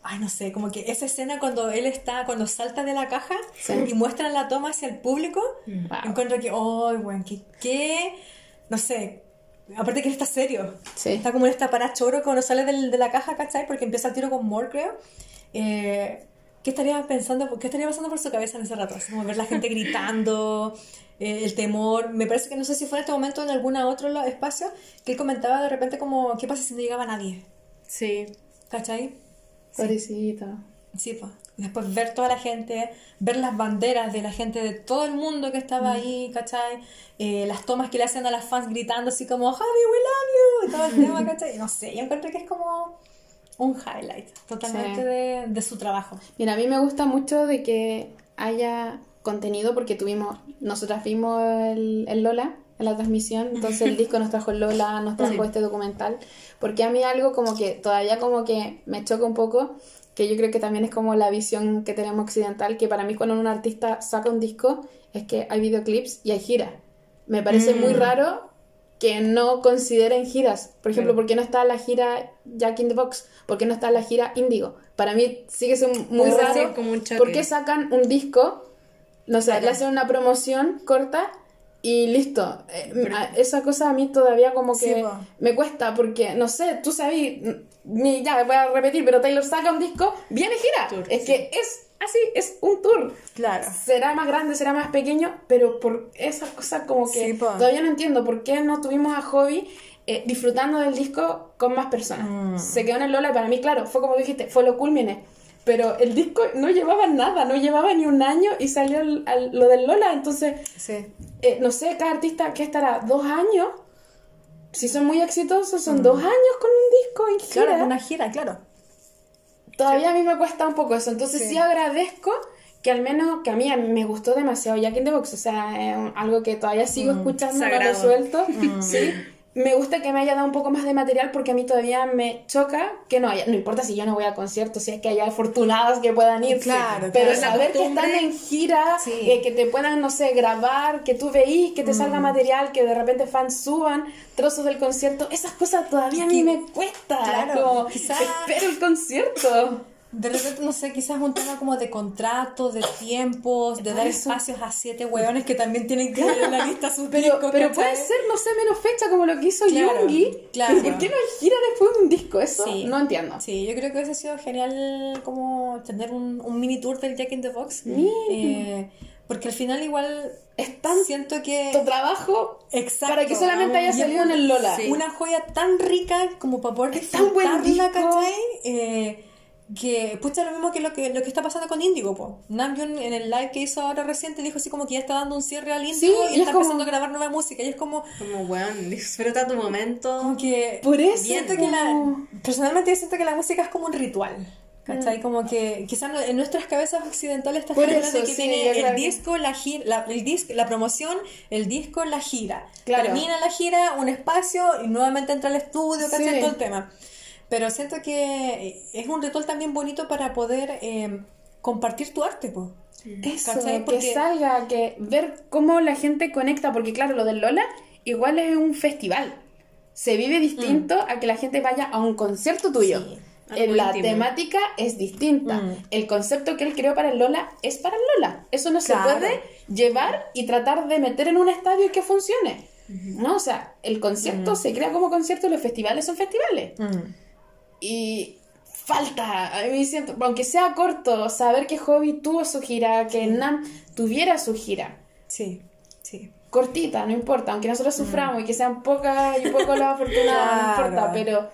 Ay, no sé, como que esa escena cuando él está, cuando salta de la caja Sí. y muestran la toma hacia el público, Wow. encuentro que, ay, bueno, que, que, no sé, aparte que él está serio, Sí. está como en esta parachoro cuando sale del- de la caja, ¿cachai? Porque empieza el tiro con Moore, creo. Eh, ¿Qué estaría pensando, qué estaría pasando por su cabeza en ese rato? Así como ver la gente gritando, [LAUGHS] eh, el temor. Me parece que no sé si fue en este momento o en algún otro espacio que él comentaba de repente como, ¿qué pasa si no llegaba nadie? Sí. ¿Cachai? Pobrecito. Sí, pues. Después ver toda la gente, ver las banderas de la gente de todo el mundo que estaba ahí, ¿cachai? Eh, las tomas que le hacen a las fans gritando así como, Javi, we love you, y todo el tema, [LAUGHS] ¿cachai? No sé, yo encuentro que es como un highlight totalmente Sí. de, de su trabajo. Mira, a mí me gusta mucho de que haya contenido porque tuvimos, nosotras vimos el, el Lola en la transmisión, entonces el [LAUGHS] disco nos trajo Lola, nos trajo este documental, porque a mí algo como que todavía como que me choca un poco, que yo creo que también es como la visión que tenemos occidental, que para mí cuando un artista saca un disco es que hay videoclips y hay giras. Me parece muy raro que no consideren giras. Por ejemplo, ¿por qué no está la gira Jack in the Box? ¿Por qué no está la gira Indigo? Para mí sigue siendo muy raro. como un. ¿Por qué sacan un disco? No sé, le hacen una promoción corta y listo. Eh, esa cosa a mí todavía como que me cuesta porque, no sé, tú sabes, ni ya voy a repetir, pero Taylor saca un disco, viene gira. Tour, es que es así, es un tour. Claro. Será más grande, será más pequeño, pero por esa cosa como que Sí, todavía no entiendo por qué no tuvimos a Hobby eh, disfrutando del disco con más personas. Mm. Se quedó en el Lola y para mí, claro, fue como dijiste, fue lo culmine. Pero el disco no llevaba nada, no llevaba ni un año y salió el- al- lo del Lola. Entonces, Sí. eh, no sé, cada artista que estará dos años. Si son muy exitosos, son dos años con un disco en gira. Mm. Claro, una gira, claro. Todavía a mí me cuesta un poco eso. Entonces sí, Sí. agradezco que al menos, que a mí, a mí me gustó demasiado Jack in the Box. O sea, es algo que todavía sigo escuchando, no lo he sagrado. suelto. [LAUGHS] Sí. Me gusta que me haya dado un poco más de material porque a mí todavía me choca que no haya, no importa si yo no voy a conciertos, si es que haya afortunadas que puedan ir, Claro, pero claro. saber que están en gira, Sí. eh, que te puedan, no sé, grabar, que tú veís, que te salga material, que de repente fans suban trozos del concierto, esas cosas todavía a mí me cuesta. claro, como, espero el concierto. De repente, no sé, quizás un tema como de contratos, de tiempos, de dar Eso. espacios a siete hueones que también tienen que ver en la lista sus Pero, discos, pero puede ser, no sé, menos fecha como lo que hizo Claro, Yoongi. claro. ¿por qué no gira después de un disco? Eso Sí. no entiendo. Sí, yo creo que hubiese sido genial como tener un, un mini tour del Jack in the Box. Mira. Eh, porque al final igual Es tan siento que... tu trabajo Exacto. para que solamente haya salido en el Lola. Sí. Una joya tan rica como para poder Es tan buen disfrutarla. ¿cachai? Eh, que, pucha, lo mismo que lo que, lo que está pasando con Indigo, po. Namjoon en el live que hizo ahora reciente dijo así como que ya está dando un cierre al Indigo Sí, y, y es está como- empezando a grabar nueva música y es como, Como, weón, disfruta tu momento. como que... Por eso, Siento que la... como- Personalmente yo siento que la música es como un ritual. ¿Cachai? Como que quizás en nuestras cabezas occidentales está eso, que sí, tiene el disco, la gira, la, el disco, la promoción, el disco, la gira. Claro. Termina la gira, un espacio y nuevamente entra al estudio, ¿cachai? Sí. Todo el tema. Pero siento que es un ritual también bonito para poder eh, compartir tu arte, po. Eso, ¿Cachai? que salga, que ver cómo la gente conecta, porque claro, lo del Lola igual es un festival. Se vive distinto a que la gente vaya a un concierto tuyo. Sí, Eh, la íntimo. temática es distinta. Mm. El concepto que él creó para el Lola es para el Lola. Eso no Claro. se puede llevar y tratar de meter en un estadio y que funcione. No, o sea, el concierto se crea como concierto y los festivales son festivales. Mm. Y falta, a mí siento, aunque sea corto, saber que Hobby tuvo su gira, que Nam tuviera su gira. Sí, sí. Cortita, no importa, aunque nosotros suframos y que sean pocas y pocos los afortunados, no [LAUGHS] Claro. importa, pero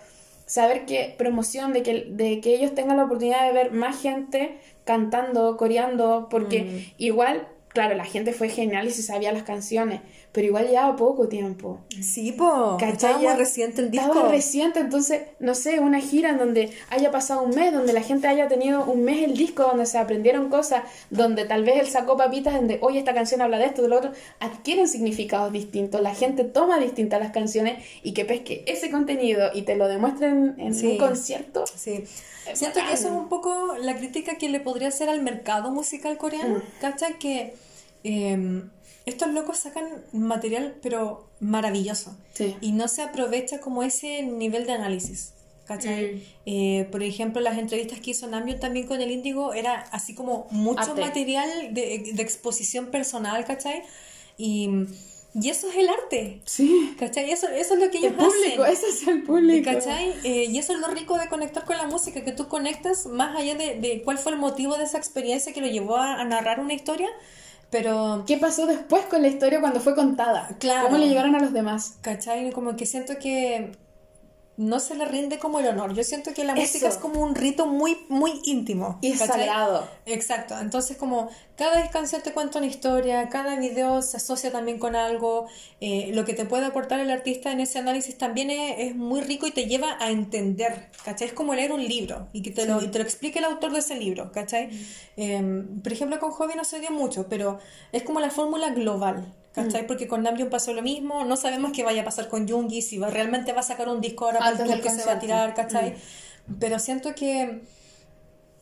saber que promoción, de que, de que ellos tengan la oportunidad de ver más gente cantando, coreando, porque igual, claro, la gente fue genial y se sabía las canciones, pero igual llevaba poco tiempo. Sí, po. Ya reciente el disco. Estaba reciente, entonces, no sé, una gira en donde haya pasado un mes, donde la gente haya tenido un mes el disco, donde se aprendieron cosas, donde tal vez él sacó papitas, donde, oye, esta canción habla de esto, de lo otro, adquieren significados distintos, la gente toma distintas las canciones y que pesque ese contenido y te lo demuestren en Sí. un concierto. Sí. Siento que eso es un poco la crítica que le podría hacer al mercado musical coreano. Mm. ¿Cachai? Que eh, estos locos sacan material, pero maravilloso. Sí. Y no se aprovecha como ese nivel de análisis. ¿Cachai? Mm. Eh, por ejemplo, las entrevistas que hizo Namjoon también con el Índigo era así como mucho Arte. material de, de exposición personal, ¿cachai? Y, y eso es el arte. Sí. ¿Cachai? Eso, eso es lo que ellos El público, hacen. ese es el público. ¿Cachai? Eh, y eso es lo rico de conectar con la música, que tú conectas más allá de, de cuál fue el motivo de esa experiencia que lo llevó a, a narrar una historia, pero, ¿Qué pasó después con la historia cuando fue contada? Claro. ¿Cómo le llegaron a los demás? ¿cachai? Como que siento que no se le rinde como el honor. Yo siento que la Eso. música es como un rito muy, muy íntimo. Y sagrado. Exacto, entonces como cada canción te cuenta una historia, cada video se asocia también con algo, eh, lo que te puede aportar el artista en ese análisis también es, es muy rico y te lleva a entender, ¿cachai? Es como leer un libro y que te, lo, y te lo explique el autor de ese libro, ¿cachai? Eh, por ejemplo, con Hobby no se dio mucho, pero es como la fórmula global. ¿Cachai? Porque con Namjoon pasó lo mismo, no sabemos qué vaya a pasar con Jungi, si va, realmente va a sacar un disco ahora para el tour que se va a tirar, ¿cachai? Pero siento que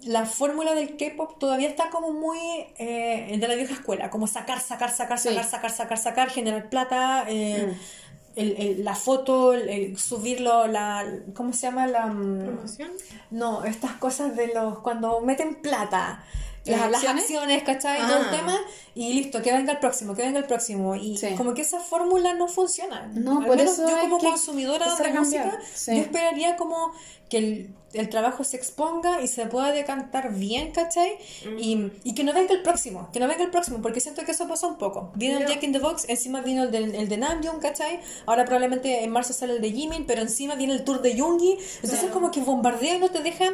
la fórmula del K-pop todavía está como muy eh, de la vieja escuela, como sacar, sacar, sacar, Sí. sacar, sacar, sacar, sacar, generar plata, eh, Mm. el- el- la foto, el, el subirlo, la, ¿cómo se llama? La, mm, ¿Promoción? no, estas cosas de los, cuando meten plata. ¿Las Las, acciones? acciones, ¿cachai? Ah. Todo el tema, y listo, que venga el próximo, que venga el próximo. Y Sí. como que esa fórmula no funciona. No, Al por menos eso yo como consumidora de a cambiar. música, Sí. yo esperaría como que el, el trabajo se exponga y se pueda decantar bien, ¿cachai? Y, y que no venga el próximo, que no venga el próximo, porque siento que eso pasó un poco. Vino el Jack in the Box, encima vino el de, el de Namjoon, ¿cachai? Ahora probablemente en marzo sale el de Jimin, pero encima viene el tour de Yoongi. Entonces Claro. como que bombardea y no te deja...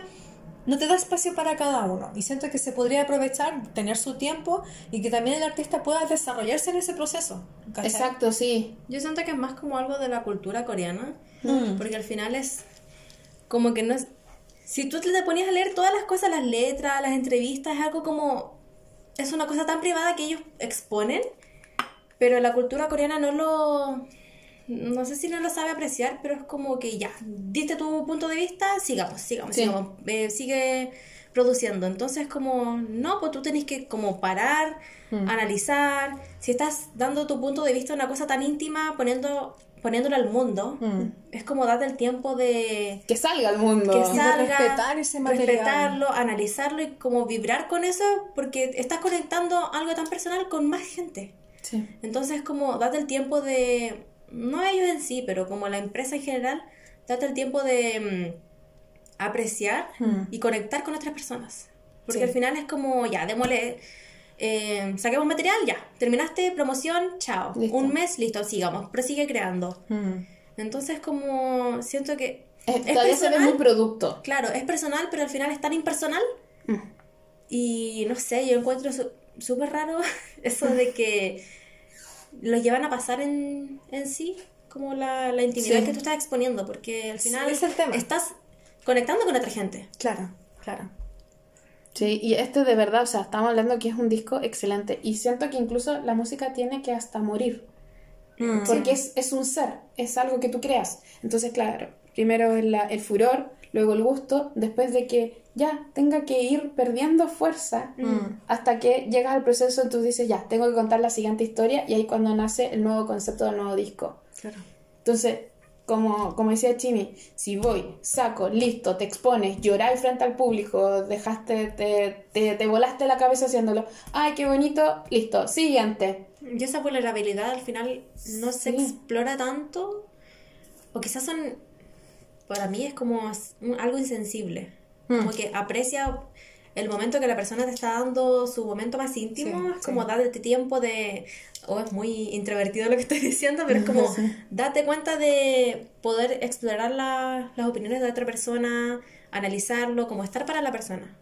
No te da espacio para cada uno. Y siento que se podría aprovechar, tener su tiempo y que también el artista pueda desarrollarse en ese proceso. ¿cachai? Exacto, sí. Yo siento que es más como algo de la cultura coreana, Mm. porque al final es como que no es... Si tú te ponías a leer todas las cosas, las letras, las entrevistas, es algo como... Es una cosa tan privada que ellos exponen, pero la cultura coreana no lo... No sé si no lo sabe apreciar, pero es como que ya, diste tu punto de vista, sigamos, sigamos, Sí. sigamos. Eh, sigue produciendo. Entonces, como, no, pues tú tenés que como parar, analizar. Si estás dando tu punto de vista a una cosa tan íntima, poniendo poniéndolo al mundo, es como darte el tiempo de Que salga al mundo. que de salga, respetar ese material. respetarlo, analizarlo y como vibrar con eso, porque estás conectando algo tan personal con más gente. Sí. Entonces, como date el tiempo de, no ellos en sí, pero como la empresa en general, date el tiempo de mm, apreciar y conectar con otras personas. Porque Sí. al final es como, ya, démosle, eh, saquemos material, ya, terminaste, promoción, chao. Listo. Un mes, listo, sigamos, prosigue creando. Mm. Entonces, como, siento que... Es todavía se ve muy producto. Claro, es personal, pero al final es tan impersonal. Mm. Y no sé, yo encuentro su- súper raro [LAUGHS] eso de que lo llevan a pasar en, en sí, como la, la intimidad Sí. que tú estás exponiendo, porque al Sí, final es el tema. estás conectando con otra gente. Claro, claro. Sí, y este de verdad, o sea, estamos hablando que es un disco excelente. Y siento que incluso la música tiene que hasta morir. Mm. Porque es, es un ser, es algo que tú creas. Entonces, claro, primero es la- el furor, luego el gusto, después de que ya tenga que ir perdiendo fuerza hasta que llegas al proceso, tú dices, ya, tengo que contar la siguiente historia y ahí cuando nace el nuevo concepto del nuevo disco. Claro. Entonces, como, como decía Chimi, si voy, saco, listo, te expones, lloráis frente al público, dejaste, te, te, te volaste la cabeza haciéndolo, ay, qué bonito, listo, siguiente. Y esa vulnerabilidad al final no se explora tanto, o quizás son, para mí es como algo insensible, como que aprecia el momento que la persona te está dando su momento más íntimo, Sí, es como sí. date tiempo de, o es muy introvertido lo que estoy [LAUGHS] diciendo, pero es como date cuenta de poder explorar la- las opiniones de otra persona, analizarlo, como estar para la persona.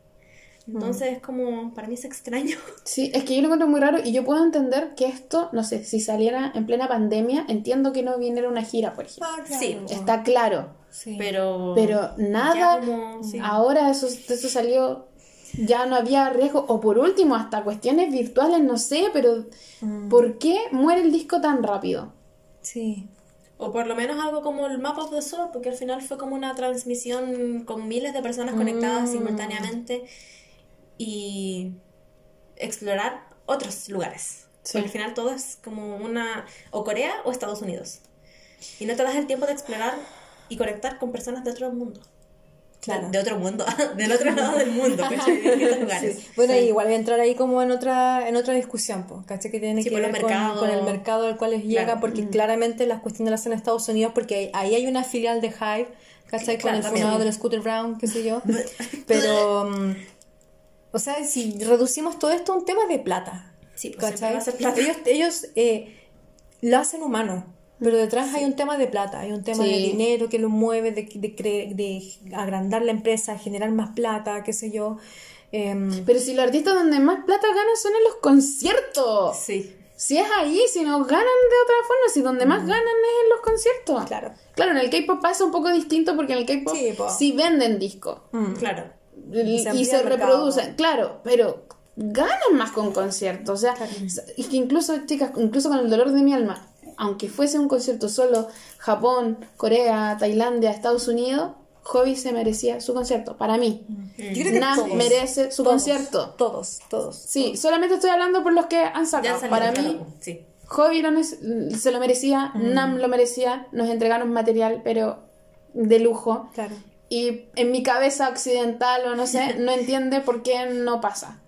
Entonces es como, para mí es extraño. [LAUGHS] Sí, es que yo lo encuentro muy raro y yo puedo entender que esto, no sé, si saliera en plena pandemia, entiendo que no viniera una gira, por ejemplo. Ah, claro. Sí, Está claro, Sí. Pero, pero nada, como- sí. ahora eso, eso salió, ya no había riesgo, o por último, hasta cuestiones virtuales, no sé, pero ¿por qué muere el disco tan rápido? Sí. O por lo menos algo como el Map of the Soul, porque al final fue como una transmisión con miles de personas conectadas simultáneamente y explorar otros lugares. Sí. Porque al final todo es como una... o Corea o Estados Unidos. Y no te das el tiempo de explorar y conectar con personas de otro mundo. Claro. De, de otro mundo, [LAUGHS] del otro lado del mundo, [LAUGHS] lugares. Sí. Bueno, igual voy a entrar ahí como en otra, en otra discusión, pues, ¿cachai? Que tiene Sí, que ver con, mercados. con el mercado al cual les llega, Claro. porque claramente las cuestiones las hacen en Estados Unidos, porque ahí hay una filial de Hive, ¿cachai? Sí, con claro, el fundador del Scooter Brown, qué sé yo. [LAUGHS] Pero, mm, o sea, si reducimos todo esto a un tema de plata, Sí, pues plata. Ellos, ellos eh, lo hacen humano. Pero detrás hay un tema de plata, hay un tema de dinero que lo mueve, de, de, cre- de agrandar la empresa, generar más plata, qué sé yo. Em, Pero si los artistas donde más plata ganan son en los conciertos. Sí. Si es ahí, si no ganan de otra forma, si donde más ganan es en los conciertos. Claro. Claro, en el K-pop pasa un poco distinto porque en el K-pop Sí, venden discos. mm. Claro. Y, Y se y reproducen, claro, pero ganan más con conciertos. O sea, es que incluso, chicas, incluso con el dolor de mi alma, aunque fuese un concierto solo Japón, Corea, Tailandia, Estados Unidos, Hobby se merecía su concierto, para mí. Yo creo que Nam todos, merece su todos, concierto. Todos, todos. Sí, solamente estoy hablando por los que han sacado. salió, para claro, mí, Sí. Hobby lo nece- se lo merecía, Nam lo merecía, nos entregaron material, pero de lujo. Claro. Y en mi cabeza occidental o no sé, no entiende por qué no pasa.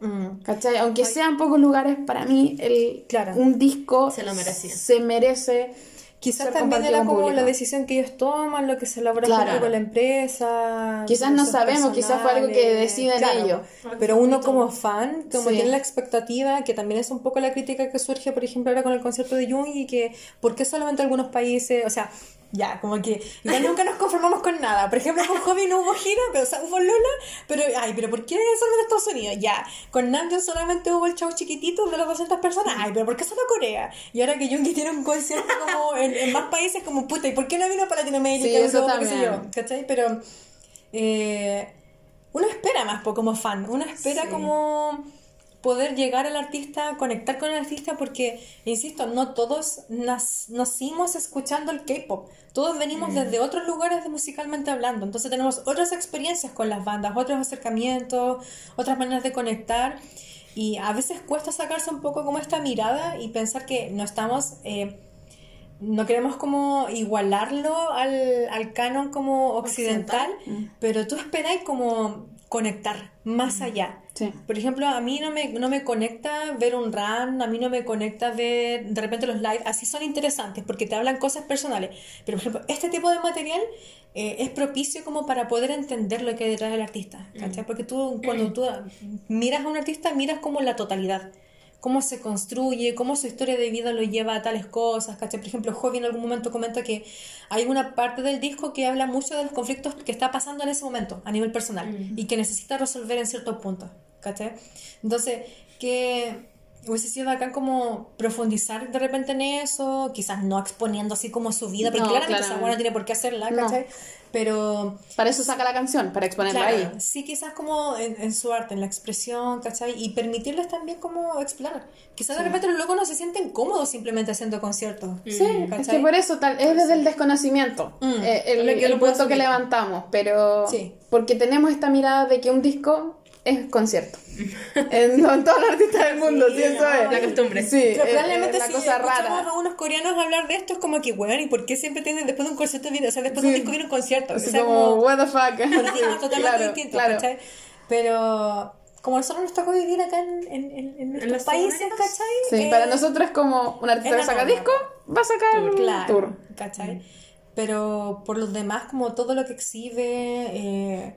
Mm. ¿Cachai? Aunque sea en pocos lugares, para mí el, Claro. un disco Se lo merecía. se merece. Quizás también era como público. la decisión que ellos toman, lo que se logra Claro. con la empresa. Quizás no sabemos, quizás fue algo que deciden Claro. ellos. Pero uno como fan, como Sí. tiene la expectativa, que también es un poco la crítica que surge, por ejemplo, ahora con el concierto de Jung y que ¿por qué solamente algunos países, o sea, ya, como que igual nunca nos conformamos con nada. Por ejemplo, con Hobby no hubo gira, pero o sea, hubo Lola, pero ay, pero ¿por qué solamente Estados Unidos? Ya, con Namjoon solamente hubo el show chiquitito de las 200 personas. Ay, pero ¿por qué solo Corea? Y ahora que Jungi tiene un concierto como en, en más países como puta, ¿y por qué no vino para Latinoamérica? Sí, eso Europa, qué sé yo? ¿Cachai? Pero eh, uno espera más po, como fan, uno espera Sí. como poder llegar al artista, conectar con el artista, porque, insisto, no todos nas- nacimos escuchando el K-pop. Todos venimos desde otros lugares de musicalmente hablando. Entonces tenemos otras experiencias con las bandas, otros acercamientos, otras maneras de conectar. Y a veces cuesta sacarse un poco como esta mirada y pensar que no estamos. eh, no queremos como igualarlo al, al canon como occidental, pero tú esperáis como conectar más allá. Sí. Por ejemplo, a mí no me, no me conecta ver un run, a mí no me conecta ver de repente los live, así son interesantes porque te hablan cosas personales. Pero, por ejemplo, este tipo de material eh, es propicio como para poder entender lo que hay detrás del artista. ¿cachai? Porque tú, cuando tú miras a un artista, miras como la totalidad. Cómo se construye, cómo su historia de vida lo lleva a tales cosas, ¿cachai? Por ejemplo, Jovi en algún momento comenta que hay una parte del disco que habla mucho de los conflictos que está pasando en ese momento a nivel personal y que necesita resolver en ciertos puntos, ¿cachai? Entonces, que hubiese sido bacán como profundizar de repente en eso, quizás no exponiendo así como su vida, porque No, claramente esa buena tiene por qué hacerla, No. ¿cachai? Pero Para eso saca la canción, para exponerla Claro, ahí. sí, quizás como en, en su arte, en la expresión, ¿cachai? Y permitirles también como explorar. Quizás de repente los locos no se sienten cómodos simplemente haciendo conciertos. Sí, es ¿cachai? que por eso tal, es desde el desconocimiento Mm. eh, el, el punto que levantamos, pero Sí. porque tenemos esta mirada de que un disco es concierto. en, en todos los artistas del mundo, sí, eso es. La costumbre. Sí, Pero es- probablemente es si cosa escuchamos rara. a unos coreanos hablar de esto es como que, bueno, ¿y por qué siempre tienen después de un concierto viene, o sea, después de un Sí. disco viene un concierto? O sea, como, what the fuck. [LAUGHS] totalmente claro, distintos, claro. ¿cachai? Pero como nosotros nos tocó vivir acá en, en, en, en nuestros los países, escenarios. ¿cachai? Sí, Eh, para nosotros es como un artista que saca norma. disco, va a sacar un Claro, tour. ¿cachai? Pero por los demás, como todo lo que exhibe, eh,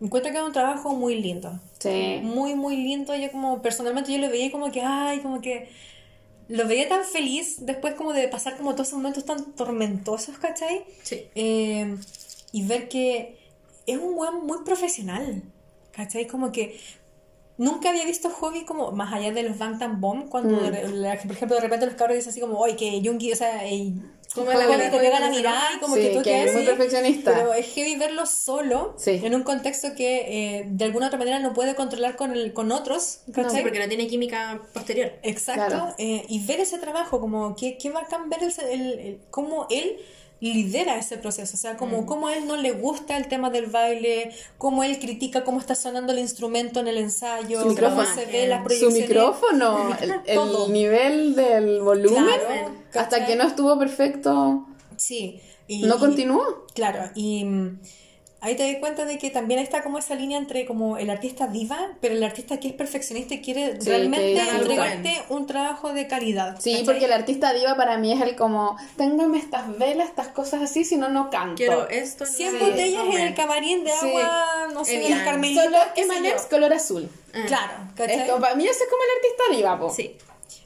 encuentro que es un trabajo muy lindo. Sí. Muy, muy lindo. Yo como, personalmente yo lo veía como que, ay, como que lo veía tan feliz después como de pasar como todos esos momentos tan tormentosos, ¿cachai? Sí. Eh, y ver que es un weón muy profesional, ¿cachai? Como que nunca había visto Hobby como más allá de los Bangtan Bomb, cuando, Mm. de- la- por ejemplo, de repente los cabros dicen así como, oye, que Jungi, o sea, eh, Como la verdad, te pega la Hobby se mirada y como Sí, que tú que es muy perfeccionista. Pero es heavy verlo solo, Sí. en un contexto que eh, de alguna otra manera no puede controlar con, el, con otros, Sí, ¿cachai? porque no tiene química posterior. Exacto, Claro. eh, y ver ese trabajo, como que, que bacán ver el, el- el- cómo él lidera ese proceso, o sea, Mm. como cómo a él no le gusta el tema del baile, cómo él critica cómo está sonando el instrumento en el ensayo, Su cómo se ve las Su proyecciones. micrófono, el, nivel del volumen, Claro, hasta que no estuvo perfecto, Sí. Y, no continuó. Claro, y ahí te das cuenta de que también está como esa línea entre como el artista diva, pero el artista que es perfeccionista y quiere Sí, realmente entregarte un trabajo de calidad. Sí, ¿cachai? porque el artista diva para mí es el como, téngame estas velas, estas cosas así, si no, no canto. Quiero esto. 100 no- botellas no, en el camarín de Sí. agua, no sé, de Evian. los carmelitas. Solo yo. color azul. Ah. Claro, ¿cachai? Es como, para mí ese es como el artista diva, po. Sí.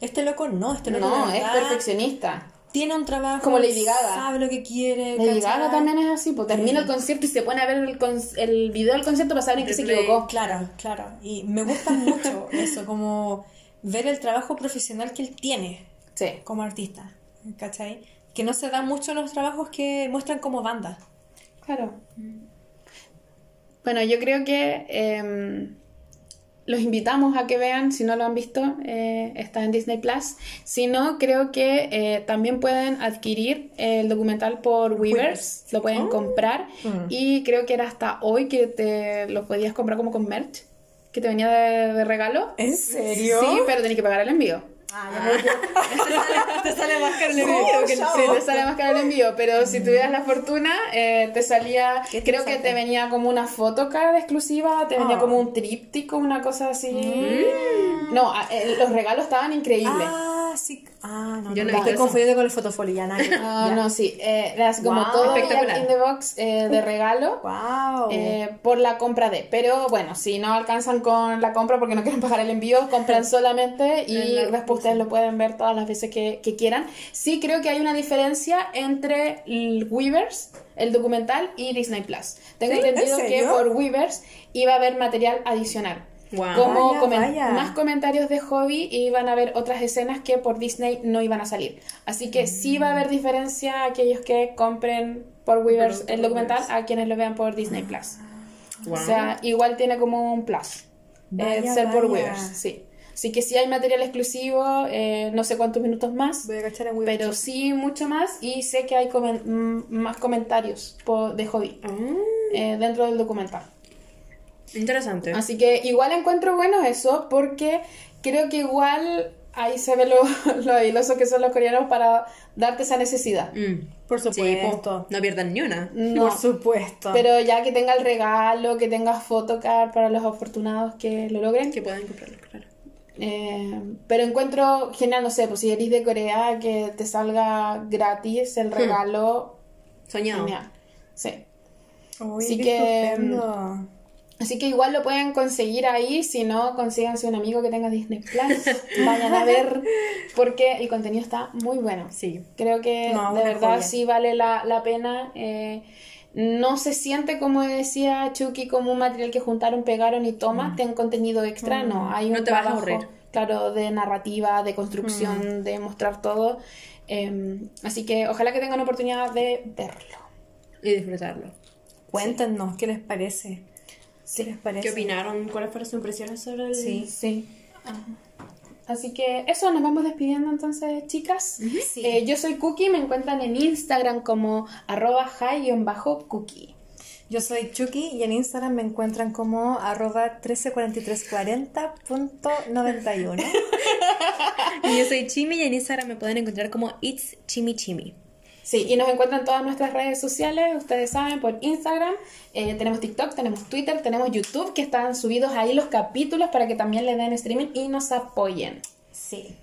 Este loco no, este loco No, de es verdad perfeccionista. Tiene un trabajo, Como Lady Gaga. sabe lo que quiere. Lady ¿cachai? Gaga también es así, pues termina el concierto y se pone a ver el, con- el video del concierto para saber en qué se equivocó. Claro, claro. Y me gusta mucho [LAUGHS] eso, como ver el trabajo profesional que él tiene Sí. como artista, ¿cachai? Que no se da mucho en los trabajos que muestran como banda. Claro. Bueno, yo creo que em, los invitamos a que vean, si no lo han visto, eh, está en Disney Plus. Si no, creo que eh, también pueden adquirir el documental por Weavers, lo pueden comprar. Y creo que era hasta hoy que te lo podías comprar como con merch, que te venía de, de regalo. ¿En serio? Sí, pero tenés que pagar el envío. Ah, ya te sale más caro el envío que el sí, te sale más caro el envío, pero si tuvieras la fortuna, eh, te salía, creo que te venía como una photocard exclusiva, te venía Ah. como un tríptico, una cosa así. No, a- eh, los regalos estaban increíbles. Ah, Ah, no, Yo no no, estoy visto confundiendo con el fotofolio, ya, nada. Ah, ya. no, sí, eh, así como Wow, todo espectacular. in the box eh, de regalo. Wow. eh, por la compra de, pero bueno, si no alcanzan con la compra porque no quieren pagar el envío, compran [LAUGHS] solamente y después ustedes lo pueden ver todas las veces que, que quieran. Sí creo que hay una diferencia entre el Weavers, el documental, y Disney Plus. Tengo ¿Sí? entendido ¿En que por Weavers iba a haber material adicional. Wow. Como Vaya, comen- vaya. más comentarios de hobby y iban a haber otras escenas que por Disney no iban a salir. Así que sí va a haber diferencia a aquellos que compren por Weavers Por- el documental Weavers. a quienes lo vean por Disney Plus. Wow. O sea, igual tiene como un plus. eh, ser por. Weavers, sí. Así que sí hay material exclusivo, eh, no sé cuántos minutos más, Voy a cachar en pero sí mucho más y sé que hay comen- mm, más comentarios de Hobby eh, dentro del documental. Interesante. Así que igual encuentro bueno eso porque creo que igual ahí se ve lo, [LAUGHS] lo habilidosos que son los coreanos para darte esa necesidad. Mm. Por Sí, po. supuesto. no pierdan ni una. No, Por supuesto. pero ya que tenga el regalo, que tenga photocard para los afortunados que lo logren. Que puedan comprarlo, claro. Eh, pero encuentro genial, no sé, pues si eres de Corea, que te salga gratis el regalo. Soñado. Genial. Sí. Uy, Así qué que, estupendo. Así que igual lo pueden conseguir ahí, si no, consíganse un amigo que tenga Disney Plus, [LAUGHS] vayan a ver, porque el contenido está muy bueno. Sí. Creo que No, de verdad joya. sí vale la, la pena. eh, no se siente, como decía Chucky, como un material que juntaron, pegaron y toma, ten contenido extra, no. Hay un Mm. No te vas a trabajo, aburrir. claro, de narrativa, de construcción, Mm. de mostrar todo. eh, así que ojalá que tengan oportunidad de verlo. Y disfrutarlo. Cuéntenos, ¿qué les parece? ¿Qué les parece? ¿Qué opinaron? ¿Cuáles fueron sus impresiones sobre el...? Sí. Sí. Así que eso, nos vamos despidiendo entonces, chicas. Sí. Eh, yo soy Cookie, me encuentran en Instagram como arroba high-cookie. Yo soy Chucky y en Instagram me encuentran como arroba 134340.91. [LAUGHS] Y yo soy Chimi y en Instagram me pueden encontrar como It's Chimi Chimi. Sí, y nos encuentran en todas nuestras redes sociales, ustedes saben, por Instagram, eh, tenemos TikTok, tenemos Twitter, tenemos YouTube, que están subidos ahí los capítulos para que también le den streaming y nos apoyen. Sí.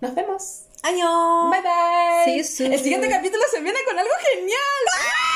Nos vemos. ¡Año! Bye bye. You soon. El siguiente capítulo se viene con algo genial.